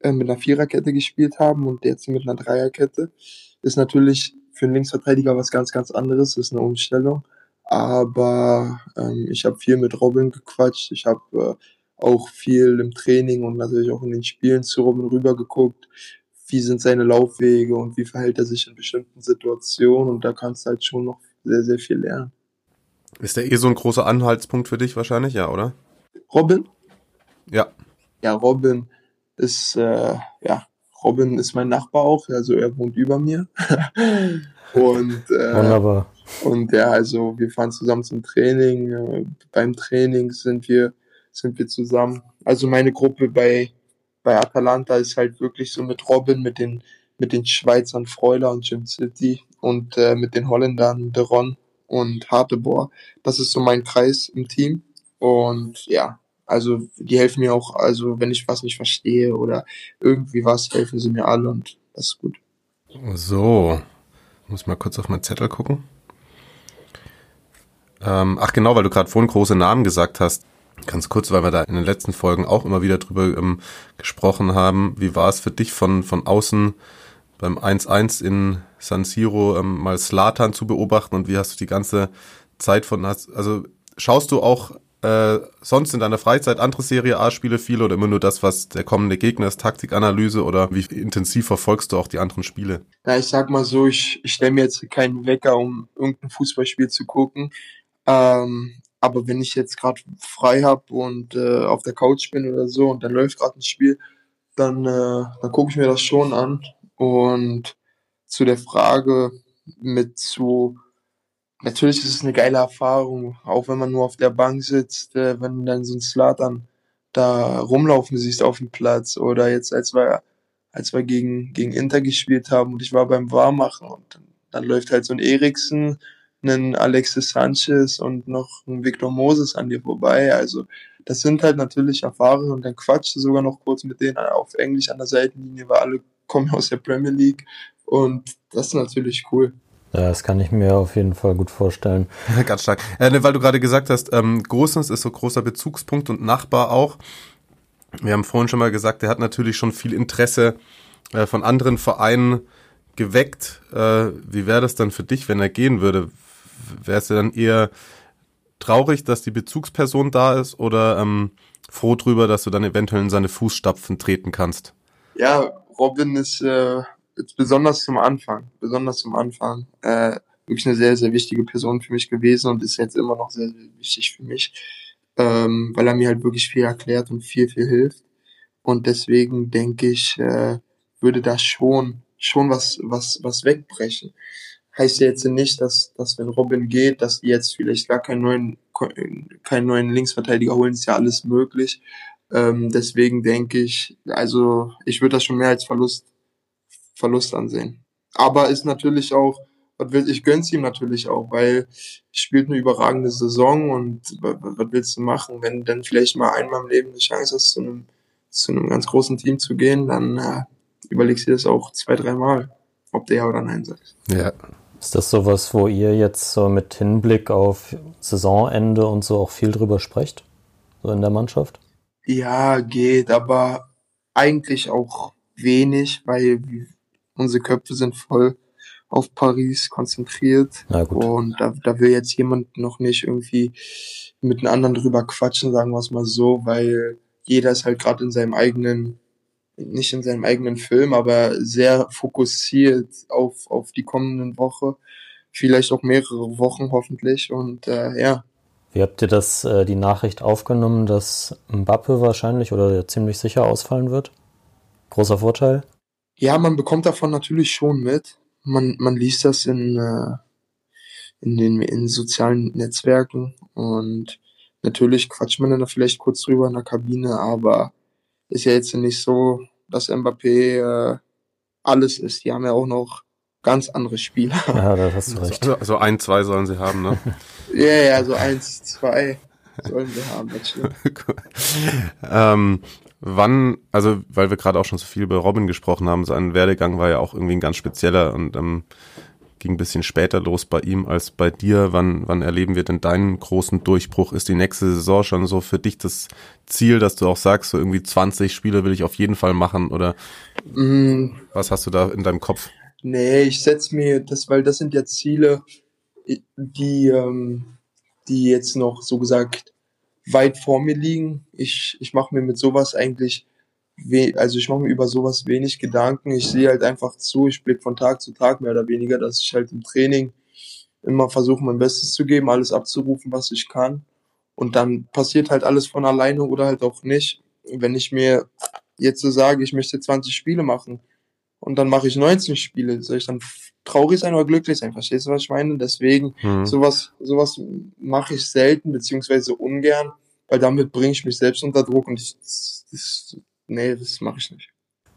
äh, mit einer Viererkette gespielt haben und jetzt mit einer Dreierkette. Ist natürlich für einen Linksverteidiger was ganz, ganz anderes, ist eine Umstellung. Aber ähm, ich habe viel mit Robin gequatscht. Ich habe äh, auch viel im Training und natürlich auch in den Spielen zu Robin rübergeguckt. Wie sind seine Laufwege und wie verhält er sich in bestimmten Situationen? Und da kannst du halt schon noch sehr, sehr viel lernen. Ist der eh so ein großer Anhaltspunkt für dich wahrscheinlich, ja, oder? Robin? Ja. Ja, Robin ist, äh, ja, Robin ist mein Nachbar auch, also er wohnt über mir. und, äh, Wunderbar. und ja, also wir fahren zusammen zum Training. Äh, beim Training sind wir, sind wir zusammen. Also meine Gruppe bei, bei Atalanta ist halt wirklich so mit Robin, mit den, mit den Schweizern Freuler und Jim City und äh, mit den Holländern Deron und Hartebohr. Das ist so mein Kreis im Team. Und ja, also die helfen mir auch, also wenn ich was nicht verstehe oder irgendwie was, helfen sie mir alle und das ist gut. So. Muss mal kurz auf meinen Zettel gucken. Ähm, ach genau, weil du gerade vorhin große Namen gesagt hast. Ganz kurz, weil wir da in den letzten Folgen auch immer wieder drüber ähm, gesprochen haben. Wie war es für dich von, von außen beim 1-1 in San Siro ähm, mal Slatan zu beobachten und wie hast du die ganze Zeit von, hast, also schaust du auch äh, sonst in deiner Freizeit andere Serie A-Spiele viel oder immer nur das, was der kommende Gegner ist, Taktikanalyse oder wie intensiv verfolgst du auch die anderen Spiele? Ja, ich sag mal so, ich, ich stelle mir jetzt keinen Wecker, um irgendein Fußballspiel zu gucken. Ähm, aber wenn ich jetzt gerade frei habe und äh, auf der Couch bin oder so und dann läuft gerade ein Spiel, dann, äh, dann gucke ich mir das schon an. Und zu der Frage mit zu natürlich ist es eine geile Erfahrung, auch wenn man nur auf der Bank sitzt, äh, wenn du dann so ein Slatan da rumlaufen siehst auf dem Platz oder jetzt als wir als wir gegen gegen Inter gespielt haben und ich war beim Warmachen und dann, dann läuft halt so ein Eriksen, ein Alexis Sanchez und noch ein Victor Moses an dir vorbei. Also das sind halt natürlich Erfahrungen und dann quatschst du sogar noch kurz mit denen auf Englisch an der Seitenlinie, weil alle kommen aus der Premier League und das ist natürlich cool. Ja, das kann ich mir auf jeden Fall gut vorstellen. Ganz stark. Äh, ne, weil du gerade gesagt hast, ähm, Großens ist so großer Bezugspunkt und Nachbar auch. Wir haben vorhin schon mal gesagt, er hat natürlich schon viel Interesse äh, von anderen Vereinen geweckt. Äh, wie wäre das dann für dich, wenn er gehen würde? Wärst du dann eher traurig, dass die Bezugsperson da ist oder ähm, froh drüber, dass du dann eventuell in seine Fußstapfen treten kannst? Ja, Robin ist äh, jetzt besonders zum Anfang, besonders zum Anfang, äh, wirklich eine sehr, sehr wichtige Person für mich gewesen und ist jetzt immer noch sehr, sehr wichtig für mich, ähm, weil er mir halt wirklich viel erklärt und viel, viel hilft. Und deswegen denke ich, äh, würde da schon, schon was, was, was wegbrechen. Heißt ja jetzt nicht, dass, dass wenn Robin geht, dass die jetzt vielleicht gar keinen neuen, keinen neuen Linksverteidiger holen, ist ja alles möglich. Ähm, deswegen denke ich, also ich würde das schon mehr als Verlust Verlust ansehen. Aber ist natürlich auch, was will, ich gönn's ihm natürlich auch, weil spielt eine überragende Saison und was, willst du machen, wenn dann vielleicht mal einmal im Leben eine Chance hast, zu einem, zu einem ganz großen Team zu gehen, dann äh, überlegst du das auch zwei, dreimal, ob der ja oder nein sagt. Ja. Ist das sowas, wo ihr jetzt so mit Hinblick auf Saisonende und so auch viel drüber sprecht? So in der Mannschaft? Ja, geht, aber eigentlich auch wenig, weil unsere Köpfe sind voll auf Paris konzentriert. Und da, da will jetzt jemand noch nicht irgendwie mit einem anderen drüber quatschen, sagen wir es mal so, weil jeder ist halt gerade in seinem eigenen, nicht in seinem eigenen Film, aber sehr fokussiert auf, auf die kommenden Woche. Vielleicht auch mehrere Wochen hoffentlich. Und äh, ja. Wie habt ihr das, äh, die Nachricht aufgenommen, dass Mbappe wahrscheinlich oder ziemlich sicher ausfallen wird? Großer Vorteil? Ja, man bekommt davon natürlich schon mit. Man, man liest das in, äh, in den in sozialen Netzwerken und natürlich quatscht man dann da vielleicht kurz drüber in der Kabine, aber ist ja jetzt nicht so, dass Mbappé äh, alles ist. Die haben ja auch noch ganz andere Spieler. Ja, da hast du recht. Also, also ein, zwei sollen sie haben, ne? ja, ja, so eins, zwei sollen sie haben. ähm, wann, also weil wir gerade auch schon so viel über Robin gesprochen haben, sein Werdegang war ja auch irgendwie ein ganz spezieller und ähm, ging ein bisschen später los bei ihm als bei dir. Wann, wann erleben wir denn deinen großen Durchbruch? Ist die nächste Saison schon so für dich das Ziel, dass du auch sagst, so irgendwie 20 Spiele will ich auf jeden Fall machen oder mm. was hast du da in deinem Kopf? Nee, ich setze mir das, weil das sind ja Ziele, die, ähm, die jetzt noch so gesagt weit vor mir liegen. Ich, ich mache mir mit sowas eigentlich, also ich mache mir über sowas wenig Gedanken. Ich sehe halt einfach zu, ich blicke von Tag zu Tag mehr oder weniger, dass ich halt im Training immer versuche, mein Bestes zu geben, alles abzurufen, was ich kann. Und dann passiert halt alles von alleine oder halt auch nicht. Wenn ich mir jetzt so sage, ich möchte 20 Spiele machen und dann mache ich 19 Spiele, soll ich dann traurig sein oder glücklich sein. Verstehst du, was ich meine? Deswegen, mhm. sowas, sowas mache ich selten, beziehungsweise ungern, weil damit bringe ich mich selbst unter Druck und ich, das, das, nee, das mache ich nicht.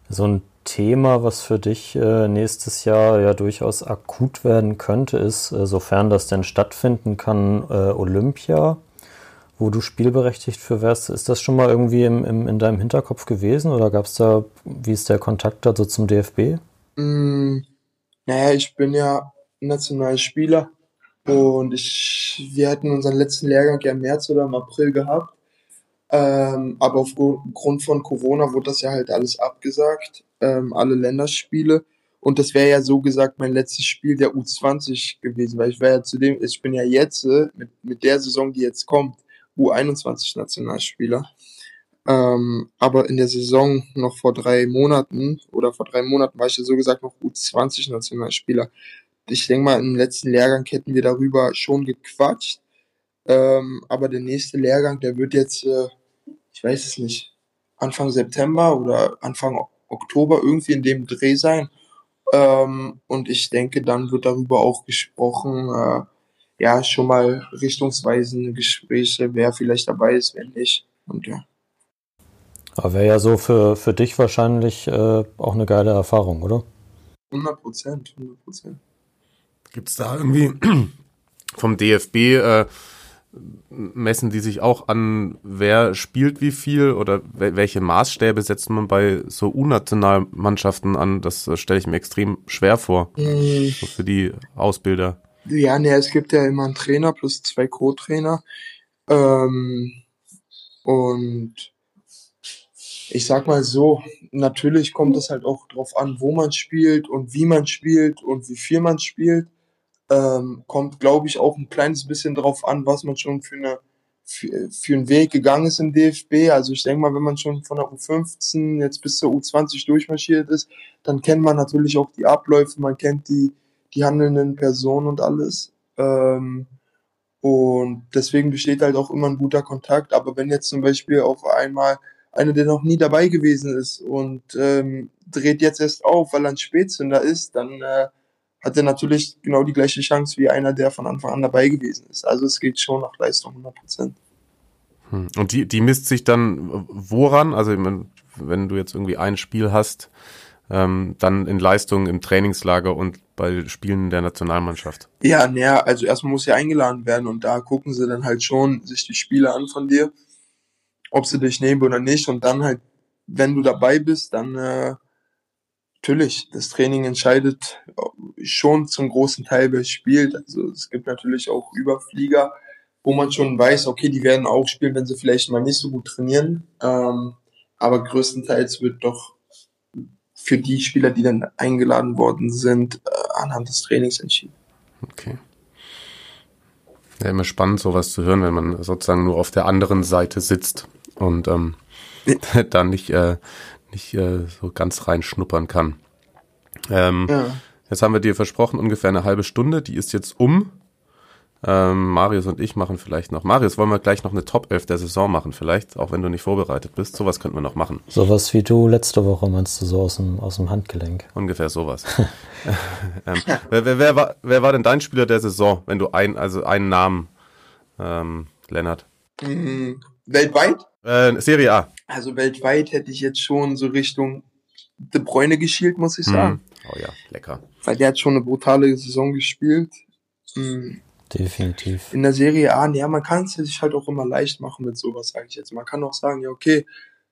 So ein Thema, was für dich äh, nächstes Jahr ja durchaus akut werden könnte, ist, äh, sofern das denn stattfinden kann, äh, Olympia, wo du spielberechtigt für wärst. Ist das schon mal irgendwie im, im, in deinem Hinterkopf gewesen oder gab es da, wie ist der Kontakt dazu zum DFB? Mm, naja, ich bin ja Nationalspieler und ich, wir hatten unseren letzten Lehrgang ja im März oder im April gehabt. Ähm, aber aufgrund von Corona wurde das ja halt alles abgesagt, ähm, alle Länderspiele. Und das wäre ja so gesagt mein letztes Spiel der U20 gewesen, weil ich wäre ja zudem, ich bin ja jetzt äh, mit, mit der Saison, die jetzt kommt, U21 Nationalspieler. Ähm, aber in der Saison noch vor drei Monaten oder vor drei Monaten war ich ja so gesagt noch U20 Nationalspieler. Ich denke mal, im letzten Lehrgang hätten wir darüber schon gequatscht. Ähm, aber der nächste Lehrgang, der wird jetzt, äh, ich weiß es nicht, Anfang September oder Anfang Oktober irgendwie in dem Dreh sein. Ähm, und ich denke, dann wird darüber auch gesprochen, äh, ja, schon mal richtungsweisende Gespräche, wer vielleicht dabei ist, wer nicht. Und ja. Aber wäre ja so für, für dich wahrscheinlich äh, auch eine geile Erfahrung, oder? 100 Prozent, 100 Prozent. Gibt es da irgendwie vom DFB, äh, messen die sich auch an, wer spielt wie viel oder welche Maßstäbe setzt man bei so U-Nationalmannschaften an? Das äh, stelle ich mir extrem schwer vor, mhm. so für die Ausbilder. Ja, ne, es gibt ja immer einen Trainer plus zwei Co-Trainer. Ähm, und ich sag mal so, natürlich kommt es halt auch drauf an, wo man spielt und wie man spielt und wie viel man spielt. Ähm, kommt, glaube ich, auch ein kleines bisschen drauf an, was man schon für eine für, für einen Weg gegangen ist im DFB. Also ich denke mal, wenn man schon von der U15 jetzt bis zur U20 durchmarschiert ist, dann kennt man natürlich auch die Abläufe, man kennt die, die handelnden Personen und alles. Ähm, und deswegen besteht halt auch immer ein guter Kontakt. Aber wenn jetzt zum Beispiel auf einmal einer, der noch nie dabei gewesen ist und ähm, dreht jetzt erst auf, weil er ein Spätzünder ist, dann äh, hat er natürlich genau die gleiche Chance wie einer, der von Anfang an dabei gewesen ist. Also es geht schon nach Leistung 100 Prozent. Hm. Und die, die misst sich dann woran? Also wenn du jetzt irgendwie ein Spiel hast, ähm, dann in Leistung im Trainingslager und bei Spielen der Nationalmannschaft? Ja, naja, also erstmal muss ja eingeladen werden und da gucken sie dann halt schon sich die Spiele an von dir, ob sie dich nehmen oder nicht und dann halt, wenn du dabei bist, dann äh, natürlich, das Training entscheidet schon zum großen Teil, wer spielt. Also es gibt natürlich auch Überflieger, wo man schon weiß, okay, die werden auch spielen, wenn sie vielleicht mal nicht so gut trainieren. Ähm, aber größtenteils wird doch für die Spieler, die dann eingeladen worden sind, äh, anhand des Trainings entschieden. Okay. Ja, immer spannend, sowas zu hören, wenn man sozusagen nur auf der anderen Seite sitzt und ähm, ja. dann nicht, äh, nicht äh, so ganz reinschnuppern kann. Ähm, ja. Jetzt haben wir dir versprochen, ungefähr eine halbe Stunde, die ist jetzt um. Ähm, Marius und ich machen vielleicht noch. Marius, wollen wir gleich noch eine Top 11 der Saison machen, vielleicht, auch wenn du nicht vorbereitet bist. Sowas könnten wir noch machen. Sowas wie du letzte Woche meinst du so aus dem, aus dem Handgelenk. Ungefähr sowas. ähm, wer, wer, wer, war, wer war denn dein Spieler der Saison, wenn du ein, also einen Namen, ähm, Lennart? Mhm. Weltweit? Äh, Serie A. Also weltweit hätte ich jetzt schon so Richtung De Bruyne geschielt, muss ich sagen. Mhm. Oh ja, lecker. Weil der hat schon eine brutale Saison gespielt. Mhm. Definitiv. In der Serie A, ja, man kann es sich halt auch immer leicht machen mit sowas, sage ich jetzt. Man kann auch sagen, ja, okay,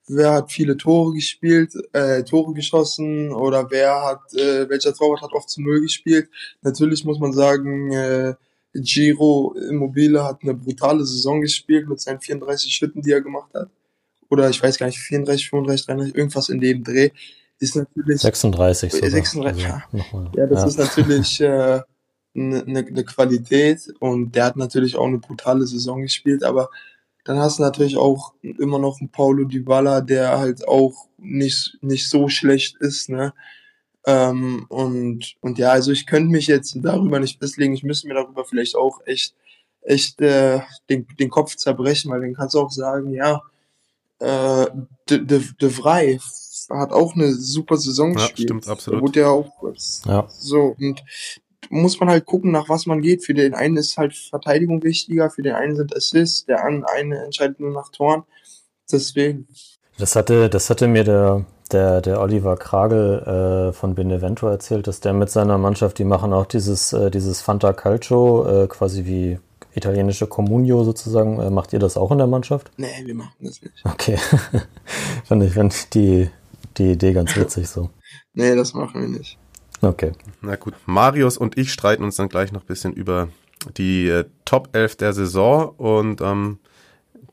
wer hat viele Tore gespielt, äh, Tore geschossen oder wer hat, äh, welcher Torwart hat oft zu Null gespielt. Natürlich muss man sagen, äh, Giro Immobile hat eine brutale Saison gespielt mit seinen 34 Schritten, die er gemacht hat. Oder ich weiß gar nicht, 34, 35, 33, irgendwas in dem Dreh. Ist natürlich. 36 sogar. 36, also, ja. ja, das ja. ist natürlich äh, eine, eine Qualität und der hat natürlich auch eine brutale Saison gespielt, aber dann hast du natürlich auch immer noch einen Paulo Dybala, der halt auch nicht, nicht so schlecht ist, ne? Ähm, und, und ja, also ich könnte mich jetzt darüber nicht festlegen. Ich müsste mir darüber vielleicht auch echt, echt äh, den, den Kopf zerbrechen, weil dann kannst du auch sagen, ja, äh, De, De, De Vrij hat auch eine super Saison gespielt. Ja, stimmt, absolut. Da wurde ja auch ja. so und muss man halt gucken, nach was man geht. Für den einen ist halt Verteidigung wichtiger, für den einen sind Assists, der eine entscheidet nur nach Toren. Deswegen. Das hatte, das hatte mir der der, der Oliver Kragel äh, von Benevento erzählt, dass der mit seiner Mannschaft, die machen auch dieses, äh, dieses Fanta Calcio, äh, quasi wie italienische Comunio sozusagen. Äh, macht ihr das auch in der Mannschaft? Nee, wir machen das nicht. Okay. fand ich, fand die, die Idee ganz witzig so. nee, das machen wir nicht. Okay. Na gut. Marius und ich streiten uns dann gleich noch ein bisschen über die äh, Top 11 der Saison und ähm,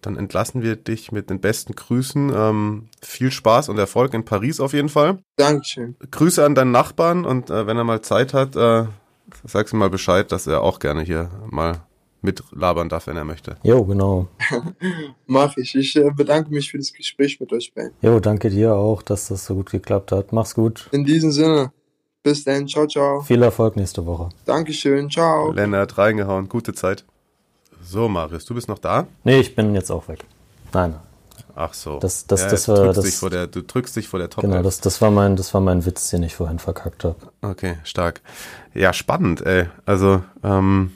dann entlassen wir dich mit den besten Grüßen. Ähm, viel Spaß und Erfolg in Paris auf jeden Fall. Dankeschön. Grüße an deinen Nachbarn und äh, wenn er mal Zeit hat, äh, sag's ihm mal Bescheid, dass er auch gerne hier mal mitlabern darf, wenn er möchte. Jo, genau. Mach ich. Ich äh, bedanke mich für das Gespräch mit euch beiden. Jo, danke dir auch, dass das so gut geklappt hat. Mach's gut. In diesem Sinne, bis dann. Ciao, ciao. Viel Erfolg nächste Woche. Dankeschön. Ciao. Lennart reingehauen, gute Zeit. So, Marius, du bist noch da? Nee, ich bin jetzt auch weg. Nein. Ach so. Das, das, Ja, das du, war drückst das. dich vor der, du drückst dich vor der Top. Genau, das, das war mein, das war mein Witz, den ich vorhin verkackt habe. Okay, stark. Ja, spannend, ey. Also, ähm,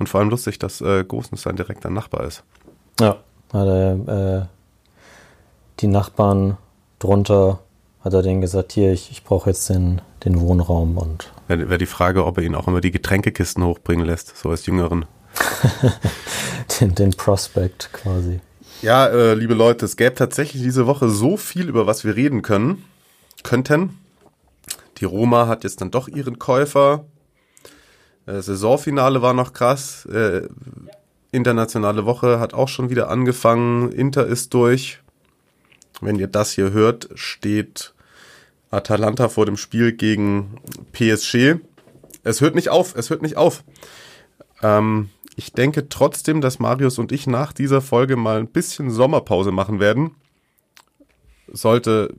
und vor allem lustig, dass äh, Gosens sein direkter Nachbar ist. Ja, hat er, äh, die Nachbarn drunter hat er denen gesagt, hier, ich, ich brauche jetzt den, den Wohnraum und Wäre wär die Frage, ob er ihn auch immer die Getränkekisten hochbringen lässt, so als Jüngeren. den, den Prospect quasi. Ja, äh, liebe Leute, es gäbe tatsächlich diese Woche so viel, über was wir reden können, könnten. Die Roma hat jetzt dann doch ihren Käufer. Äh, Saisonfinale war noch krass. Äh, internationale Woche hat auch schon wieder angefangen. Inter ist durch. Wenn ihr das hier hört, steht Atalanta vor dem Spiel gegen PSG. Es hört nicht auf, es hört nicht auf. Ähm, ich denke trotzdem, dass Marius und ich nach dieser Folge mal ein bisschen Sommerpause machen werden. Sollte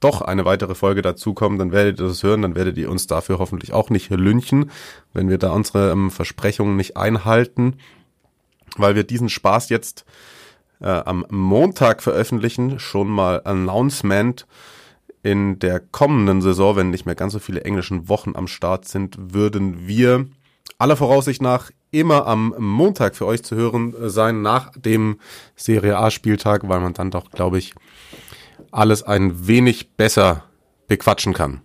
doch eine weitere Folge dazukommen, dann werdet ihr das hören, dann werdet ihr uns dafür hoffentlich auch nicht lynchen, wenn wir da unsere ähm, Versprechungen nicht einhalten, weil wir diesen Spaß jetzt äh, am Montag veröffentlichen, schon mal Announcement in der kommenden Saison, wenn nicht mehr ganz so viele englischen Wochen am Start sind, würden wir aller Voraussicht nach immer am Montag für euch zu hören sein, nach dem Serie A-Spieltag, weil man dann doch, glaube ich, alles ein wenig besser bequatschen kann.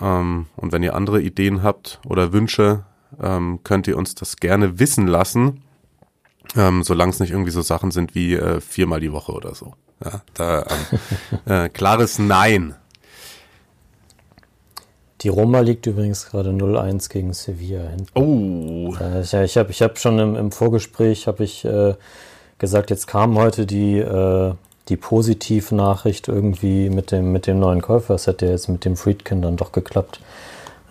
Ähm, und wenn ihr andere Ideen habt oder Wünsche, ähm, könnt ihr uns das gerne wissen lassen, ähm, solange es nicht irgendwie so Sachen sind wie äh, viermal die Woche oder so. Ja, da ähm, äh, klares Nein. Die Roma liegt übrigens gerade 0-1 gegen Sevilla hinten. Oh, Äh, Ich, habe ich hab schon im, im Vorgespräch habe ich äh, gesagt, jetzt kam heute die, äh, die Positivnachricht irgendwie mit dem, mit dem neuen Käufer. Es hätte ja jetzt mit dem Friedkin dann doch geklappt.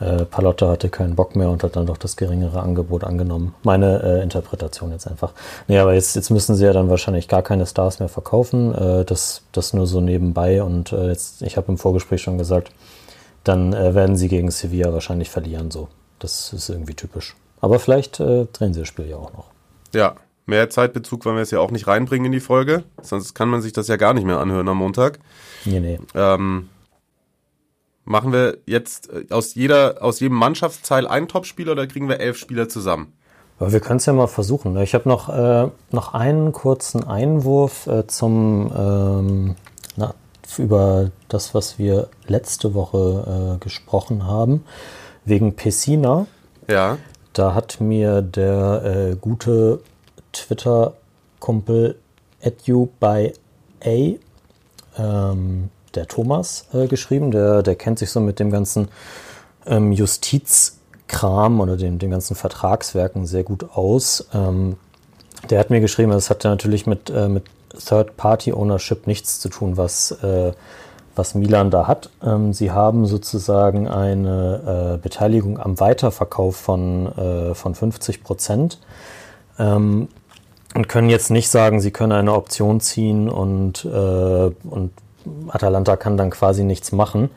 Äh, Palotta hatte keinen Bock mehr und hat dann doch das geringere Angebot angenommen. Meine äh, Interpretation jetzt einfach. Nee, aber jetzt, jetzt müssen sie ja dann wahrscheinlich gar keine Stars mehr verkaufen. Äh, das, das nur so nebenbei. Und äh, jetzt, ich habe im Vorgespräch schon gesagt, dann äh, werden sie gegen Sevilla wahrscheinlich verlieren. So, das ist irgendwie typisch. Aber vielleicht äh, drehen sie das Spiel ja auch noch. ja. Mehr Zeitbezug wollen wir jetzt ja auch nicht reinbringen in die Folge, sonst kann man sich das ja gar nicht mehr anhören am Montag. Nee, nee. Ähm, machen wir jetzt äh, aus jeder, aus jedem Mannschaftsteil einen Topspieler oder kriegen wir elf Spieler zusammen? Aber wir können es ja mal versuchen. ne? Ich habe noch, äh, noch einen kurzen Einwurf äh, zum ähm, na, über das, was wir letzte Woche äh, gesprochen haben, wegen Pessina. Ja. Da hat mir der äh, gute Twitter-Kumpel edu by A, ähm, der Thomas, äh, geschrieben. Der, der kennt sich so mit dem ganzen ähm, Justizkram oder dem, den ganzen Vertragswerken sehr gut aus. Ähm, der hat mir geschrieben, das hat natürlich mit, äh, mit Third-Party-Ownership nichts zu tun, was, äh, was Milan da hat. Ähm, sie haben sozusagen eine äh, Beteiligung am Weiterverkauf von, äh, von 50 Prozent ähm, und können jetzt nicht sagen, sie können eine Option ziehen und, äh, und Atalanta kann dann quasi nichts machen.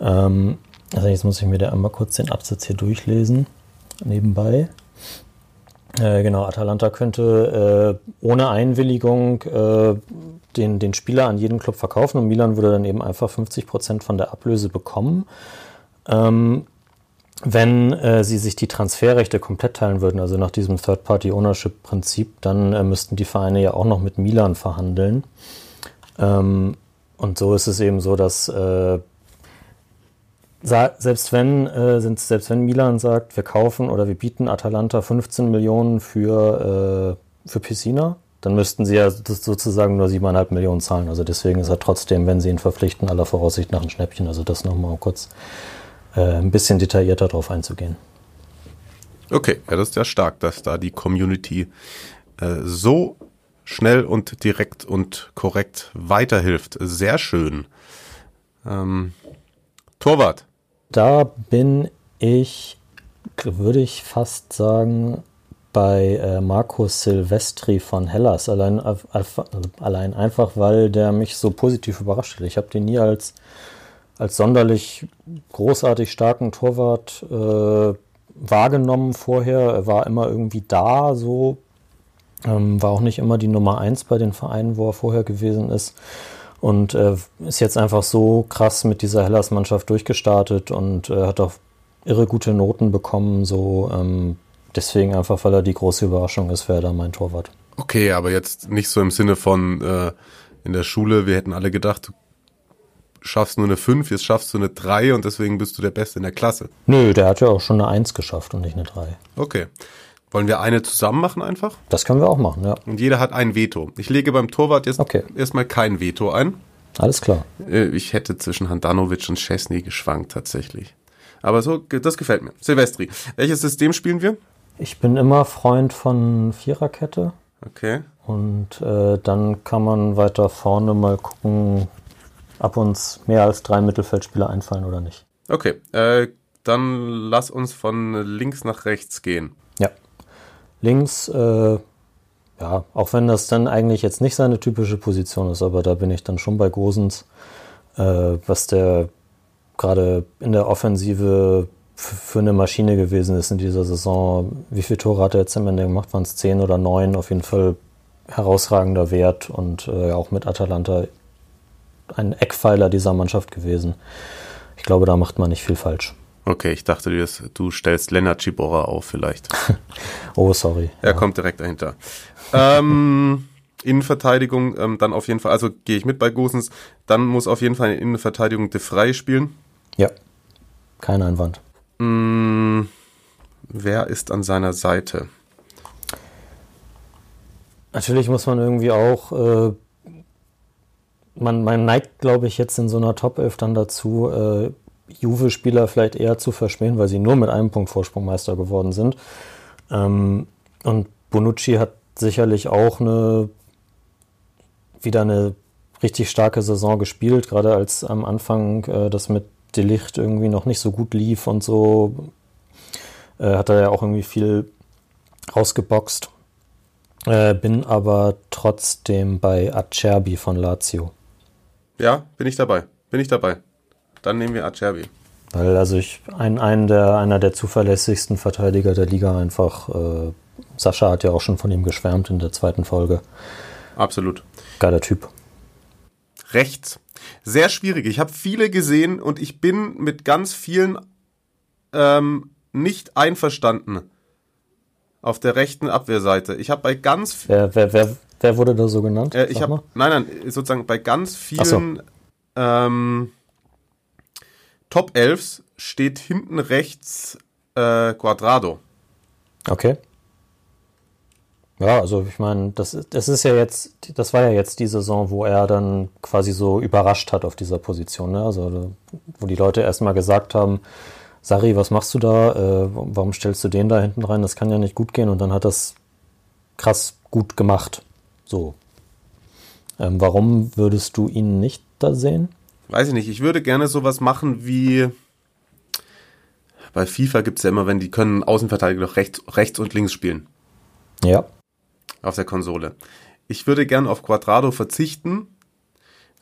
Ähm, also jetzt muss ich mir da einmal kurz den Absatz hier durchlesen, nebenbei. Äh, genau, Atalanta könnte äh, ohne Einwilligung äh, den, den Spieler an jeden Club verkaufen und Milan würde dann eben einfach 50% von der Ablöse bekommen. Ähm, wenn äh, sie sich die Transferrechte komplett teilen würden, also nach diesem Third-Party-Ownership-Prinzip, dann äh, müssten die Vereine ja auch noch mit Milan verhandeln. Ähm, und so ist es eben so, dass äh, selbst wenn, äh, sind, selbst wenn Milan sagt, wir kaufen oder wir bieten Atalanta 15 Millionen für, äh, für Piscina, dann müssten sie ja sozusagen nur 7,5 Millionen zahlen. Also deswegen ist er trotzdem, wenn sie ihn verpflichten, aller Voraussicht nach ein Schnäppchen. Also das nochmal kurz äh, ein bisschen detaillierter drauf einzugehen. Okay, ja, das ist ja stark, dass da die Community äh, so schnell und direkt und korrekt weiterhilft. Sehr schön. Ähm, Torwart. Da bin ich, würde ich fast sagen, bei äh, Markus Silvestri von Hellas. Allein, allein einfach, weil der mich so positiv überrascht hat. Ich habe den nie als, als sonderlich großartig starken Torwart äh, wahrgenommen vorher. Er war immer irgendwie da, so. Ähm, war auch nicht immer die Nummer eins bei den Vereinen, wo er vorher gewesen ist. Und äh, ist jetzt einfach so krass mit dieser Hellas-Mannschaft durchgestartet und äh, hat auch irre gute Noten bekommen. So, ähm, deswegen einfach, weil er die große Überraschung ist, wäre da mein Torwart. Okay, aber jetzt nicht so im Sinne von äh, in der Schule, wir hätten alle gedacht, du schaffst nur eine 5, jetzt schaffst du eine 3 und deswegen bist du der Beste in der Klasse. Nö, der hat ja auch schon eine 1 geschafft und nicht eine 3. Okay. Wollen wir eine zusammen machen einfach? Das können wir auch machen, ja. Und jeder hat ein Veto. Ich lege beim Torwart jetzt Okay. erstmal kein Veto ein. Alles klar. Äh, Ich hätte zwischen Handanovic und Chesney geschwankt tatsächlich. Aber so, das gefällt mir. Silvestri. Welches System spielen wir? Ich bin immer Freund von Viererkette Okay. und äh, dann kann man weiter vorne mal gucken, ob uns mehr als drei Mittelfeldspieler einfallen oder nicht. Okay. Äh, dann lass uns von links nach rechts gehen. Links, äh, ja, auch wenn das dann eigentlich jetzt nicht seine typische Position ist, aber da bin ich dann schon bei Gosens, äh, was der gerade in der Offensive für eine Maschine gewesen ist in dieser Saison. Wie viele Tore hat er jetzt am Ende gemacht? Waren es zehn oder neun? Auf jeden Fall herausragender Wert und äh, auch mit Atalanta ein Eckpfeiler dieser Mannschaft gewesen. Ich glaube, da macht man nicht viel falsch. Okay, ich dachte, du, du stellst Lennart Ciborra auf vielleicht. Oh, sorry. Er kommt direkt dahinter. ähm, Innenverteidigung, ähm, dann auf jeden Fall, also gehe ich mit bei Gosens, dann muss auf jeden Fall in Innenverteidigung De Frey spielen. Ja, kein Einwand. Mm, wer ist an seiner Seite? Natürlich muss man irgendwie auch, äh, man, man neigt, glaube ich, jetzt in so einer Top 11 dann dazu, äh, Juve-Spieler vielleicht eher zu verschmähen, weil sie nur mit einem Punkt Vorsprung Meister geworden sind. Ähm, und Bonucci hat sicherlich auch eine, wieder eine richtig starke Saison gespielt, gerade als am Anfang äh, das mit Delicht irgendwie noch nicht so gut lief und so, äh, hat er ja auch irgendwie viel rausgeboxt. Äh, bin aber trotzdem bei Acerbi von Lazio. Ja, bin ich dabei. Bin ich dabei. Dann nehmen wir Acerbi. Weil also ich ein, ein der, einer der zuverlässigsten Verteidiger der Liga einfach, äh, Sascha hat ja auch schon von ihm geschwärmt in der zweiten Folge. Absolut. Geiler Typ. Rechts. Sehr schwierig. Ich habe viele gesehen und ich bin mit ganz vielen ähm, nicht einverstanden auf der rechten Abwehrseite. Ich habe bei ganz Wer, wer, wer, wer wurde da so genannt? Äh, ich habe, nein, nein, sozusagen bei ganz Ach so. vielen ähm, Top 11 steht hinten rechts äh, Quadrado. Okay. Ja, also ich meine, das, ist- das ist ja jetzt, das war ja jetzt die Saison, wo er dann quasi so überrascht hat auf dieser Position. Ne? Also wo die Leute erstmal gesagt haben, Sari, was machst du da? Äh, warum stellst du den da hinten rein? Das kann ja nicht gut gehen. Und dann hat das krass gut gemacht. So. Ähm, warum würdest du ihn nicht da sehen? Weiß ich nicht, ich würde gerne sowas machen wie bei FIFA gibt's ja immer, wenn die können Außenverteidiger doch rechts, rechts und links spielen Ja. auf der Konsole. Ich würde gerne auf Quadrado verzichten,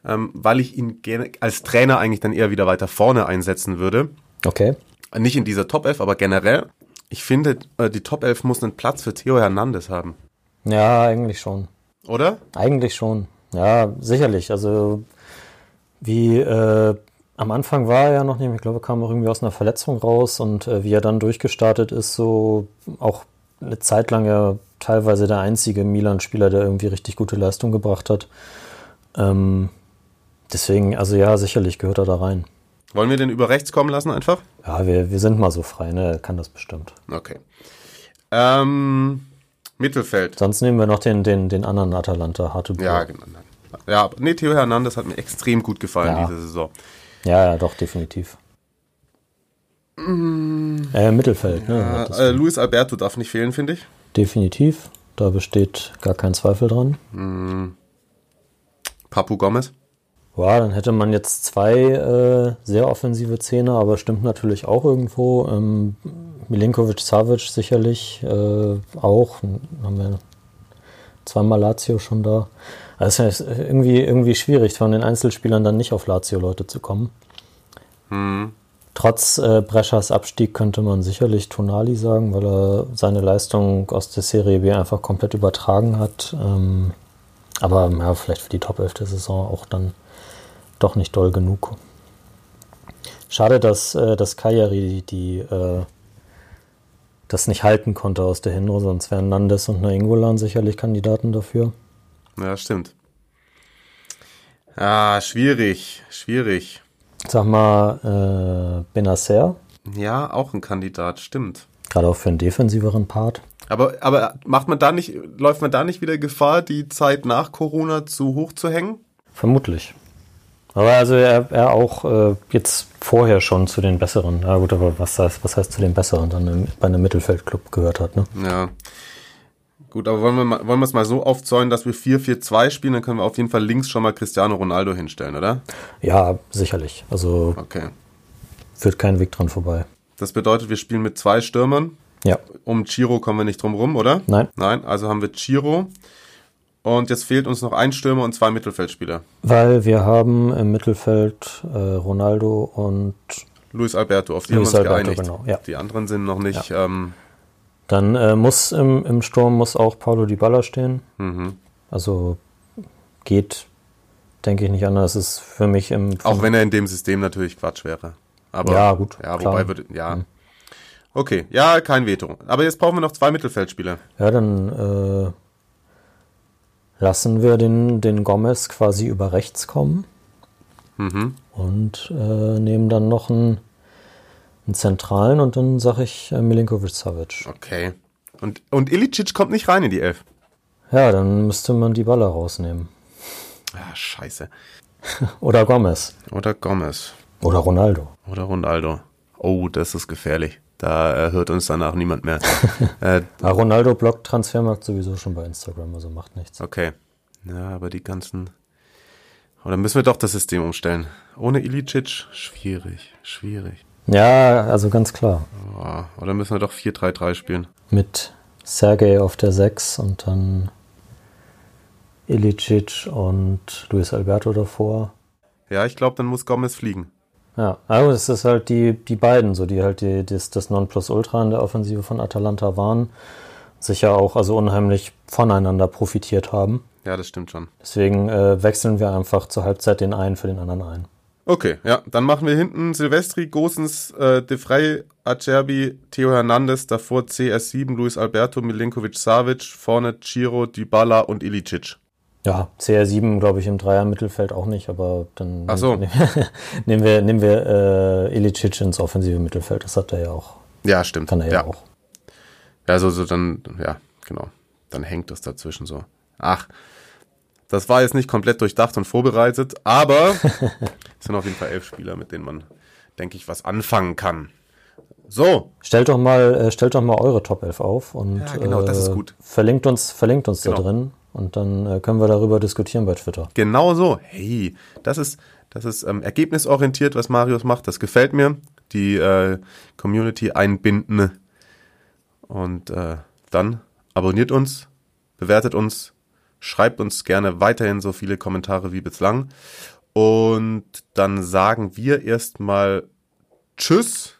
ähm, weil ich ihn gerne als Trainer eigentlich dann eher wieder weiter vorne einsetzen würde. Okay. Nicht in dieser Top 11, aber generell. Ich finde, äh, die Top 11 muss einen Platz für Theo Hernandez haben. Ja, eigentlich schon. Oder? Eigentlich schon. Ja, sicherlich. Also wie äh, am Anfang war er ja noch nicht, ich glaube, er kam auch irgendwie aus einer Verletzung raus und äh, wie er dann durchgestartet ist, so auch eine Zeit lang ja teilweise der einzige Milan-Spieler, der irgendwie richtig gute Leistung gebracht hat. Ähm, deswegen, also ja, sicherlich gehört er da rein. Wollen wir den über rechts kommen lassen einfach? Ja, wir, wir sind mal so frei, ne? Er kann das bestimmt. Okay. Ähm, Mittelfeld. Sonst nehmen wir noch den, den, den anderen Atalanta, Hartebur. Ja, genau. Ja, nee, Theo Hernandez hat mir extrem gut gefallen Ja. diese Saison. Ja, ja, doch, definitiv. Äh, Mittelfeld, ne? Hattest äh. Luis Alberto darf nicht fehlen, finde ich. definitiv. Da besteht gar kein Zweifel dran. Hm. Papu Gomez. Ja, dann hätte man jetzt zwei äh, sehr offensive Zehner, aber stimmt natürlich auch irgendwo. Ähm, Milinkovic Savic sicherlich äh, auch. Haben wir zweimal Lazio schon da. Also es ist irgendwie, irgendwie schwierig, von den Einzelspielern dann nicht auf Lazio-Leute zu kommen. Hm. Trotz äh, Breschers Abstieg könnte man sicherlich Tonali sagen, weil er seine Leistung aus der Serie B einfach komplett übertragen hat. Ähm, aber ja, vielleicht für die Top 11 der Saison auch dann doch nicht doll genug. Schade, dass, äh, dass Kajari die, äh, das nicht halten konnte aus der Hinrunde, sonst wären Nandes und Nainggolan sicherlich Kandidaten dafür. Ja, stimmt. Ah, schwierig, schwierig. Sag mal, äh, Benacer, Ja, auch ein Kandidat, stimmt. gerade auch für einen defensiveren Part. Aber, aber macht man da nicht, läuft man da nicht wieder Gefahr, die Zeit nach Corona zu hoch zu hängen? Vermutlich. Aber also er, er auch äh, jetzt vorher schon zu den Besseren. Ja gut, aber was heißt, was heißt zu den Besseren dann bei einem Mittelfeldclub gehört hat, ne? Ja. Gut, aber wollen wir, mal, wollen wir es mal so aufzäunen, dass wir 4-4-2 spielen, dann können wir auf jeden Fall links schon mal Cristiano Ronaldo hinstellen, oder? Ja, sicherlich. Also Okay. führt kein Weg dran vorbei. Das bedeutet, wir spielen mit zwei Stürmern. Ja. Um Chiro kommen wir nicht drum rum, oder? Nein. Nein, also haben wir Chiro. Und jetzt fehlt uns noch ein Stürmer und zwei Mittelfeldspieler. Weil wir haben im Mittelfeld äh, Ronaldo und Luis Alberto, auf die Luis haben wir uns Alberto, geeinigt. genau, ja. Die anderen sind noch nicht. Ähm, dann äh, muss im, im Sturm muss auch Paulo Dybala stehen. mhm. Also geht, denke ich, nicht anders. Ist für mich im Auch wenn er in dem System natürlich Quatsch wäre. Aber, Ja, gut, Ja, klar. wobei würde, ja. Okay, ja, kein Veto. Aber jetzt brauchen wir noch zwei Mittelfeldspieler. Ja, dann äh, lassen wir den, den Gomez quasi über rechts kommen Mhm. und äh, nehmen dann noch einen, einen zentralen und dann sage ich äh, Milinkovic Savic. Okay. Und, und Ilicic kommt nicht rein in die Elf. Ja, dann müsste man die Baller rausnehmen. Ah, scheiße. Oder Gomez. Oder Gomez. Oder Ronaldo. Oder Ronaldo. Oh, das ist gefährlich. Da äh, hört uns danach niemand mehr. äh, Ronaldo blockt Transfermarkt sowieso schon bei Instagram, also macht nichts. okay. Ja, aber die ganzen. Oder müssen wir doch das System umstellen? Ohne Ilicic? Schwierig, schwierig. Ja, also ganz klar. Oh, oder müssen wir doch 4-3-3 spielen? Mit Sergej auf der 6 und dann Ilicic und Luis Alberto davor. Ja, ich glaube, dann muss Gomez fliegen. Ja, also es ist halt die, die beiden, so die halt die, das, das Nonplusultra in der Offensive von Atalanta waren, sicher auch also unheimlich voneinander profitiert haben. Ja, das stimmt schon. Deswegen äh, wechseln wir einfach zur Halbzeit den einen für den anderen ein. Okay, ja, dann machen wir hinten Silvestri, Gosens, äh, De Frey, Acerbi, Theo Hernandez, davor CS7, Luis Alberto, Milinkovic, Savic, vorne Ciro, Dybala und Ilicic. Ja, CR7 glaube ich im Dreier-Mittelfeld auch nicht, aber dann Ach so. nehmen, wir, nehmen wir äh, Ilicic ins offensive Mittelfeld. Das hat er ja auch. Ja, stimmt. Kann er ja, ja. auch. Ja, so, so dann, ja, genau. Dann hängt das dazwischen so. Ach, das war jetzt nicht komplett durchdacht und vorbereitet, aber es sind auf jeden Fall elf Spieler, mit denen man, denke ich, was anfangen kann. So, Stellt doch mal, äh, stellt doch mal eure Top 11 auf und Ja, genau, das ist äh, gut. verlinkt uns, verlinkt uns Genau. da drin und dann äh, können wir darüber diskutieren bei Twitter. Genau so. Hey, das ist, das ist ähm, ergebnisorientiert, was Marius macht. Das gefällt mir. Die äh, Community einbinden. Und äh, dann abonniert uns, bewertet uns, schreibt uns gerne weiterhin so viele Kommentare wie bislang. Und dann sagen wir erstmal Tschüss.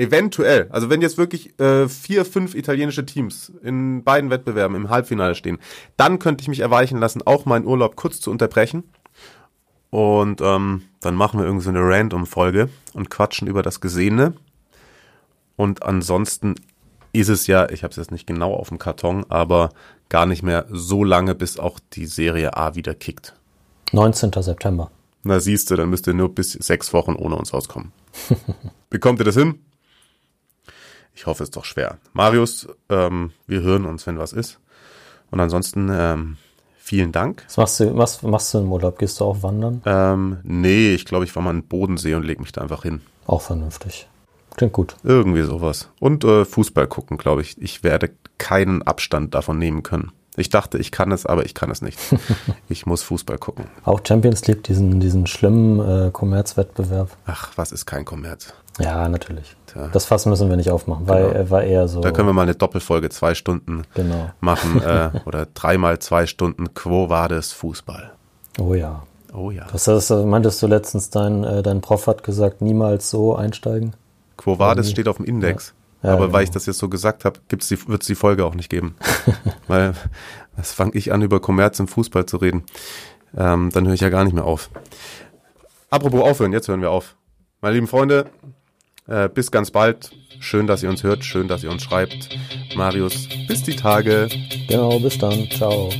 Eventuell, also wenn jetzt wirklich äh, vier, fünf italienische Teams in beiden Wettbewerben im Halbfinale stehen, dann könnte ich mich erweichen lassen, auch meinen Urlaub kurz zu unterbrechen. Und ähm, dann machen wir irgendwie so eine Random-Folge und quatschen über das Gesehene. Und ansonsten ist es ja, ich habe es jetzt nicht genau auf dem Karton, aber gar nicht mehr so lange, bis auch die Serie A wieder kickt. 19. September. Na siehst du, dann müsst ihr nur bis sechs Wochen ohne uns auskommen. Bekommt ihr das hin? Ich hoffe, es ist doch schwer. Marius, ähm, wir hören uns, wenn was ist. Und ansonsten ähm, vielen Dank. Was machst du, was machst du im Urlaub? Gehst du auch wandern? Ähm, nee, ich glaube, ich war mal in den Bodensee und leg mich da einfach hin. Auch vernünftig. Klingt gut. Irgendwie sowas. Und äh, Fußball gucken, glaube ich. Ich werde keinen Abstand davon nehmen können. Ich dachte, ich kann es, aber ich kann es nicht. Ich muss Fußball gucken. Auch Champions League, diesen, diesen schlimmen äh, Kommerzwettbewerb. Ach, was ist kein Kommerz? Ja, natürlich. Tja. Das Fass müssen wir nicht aufmachen, weil er war eher so. Da können wir mal eine Doppelfolge zwei Stunden Genau. machen äh, oder dreimal zwei Stunden Quo Vadis Fußball. Oh ja. Oh ja. Was das, äh, meintest du letztens, dein, äh, dein Prof hat gesagt, niemals so einsteigen? Quo Vadis steht auf dem Index. Ja, aber genau. weil ich das jetzt so gesagt habe, die, wird's die Folge auch nicht geben. weil das fange ich an, über Kommerz im Fußball zu reden. Ähm, dann höre ich ja gar nicht mehr auf. Apropos aufhören, jetzt hören wir auf. Meine lieben Freunde, äh, bis ganz bald. Schön, dass ihr uns hört, schön, dass ihr uns schreibt. Marius, bis die Tage. Genau, bis dann. Ciao.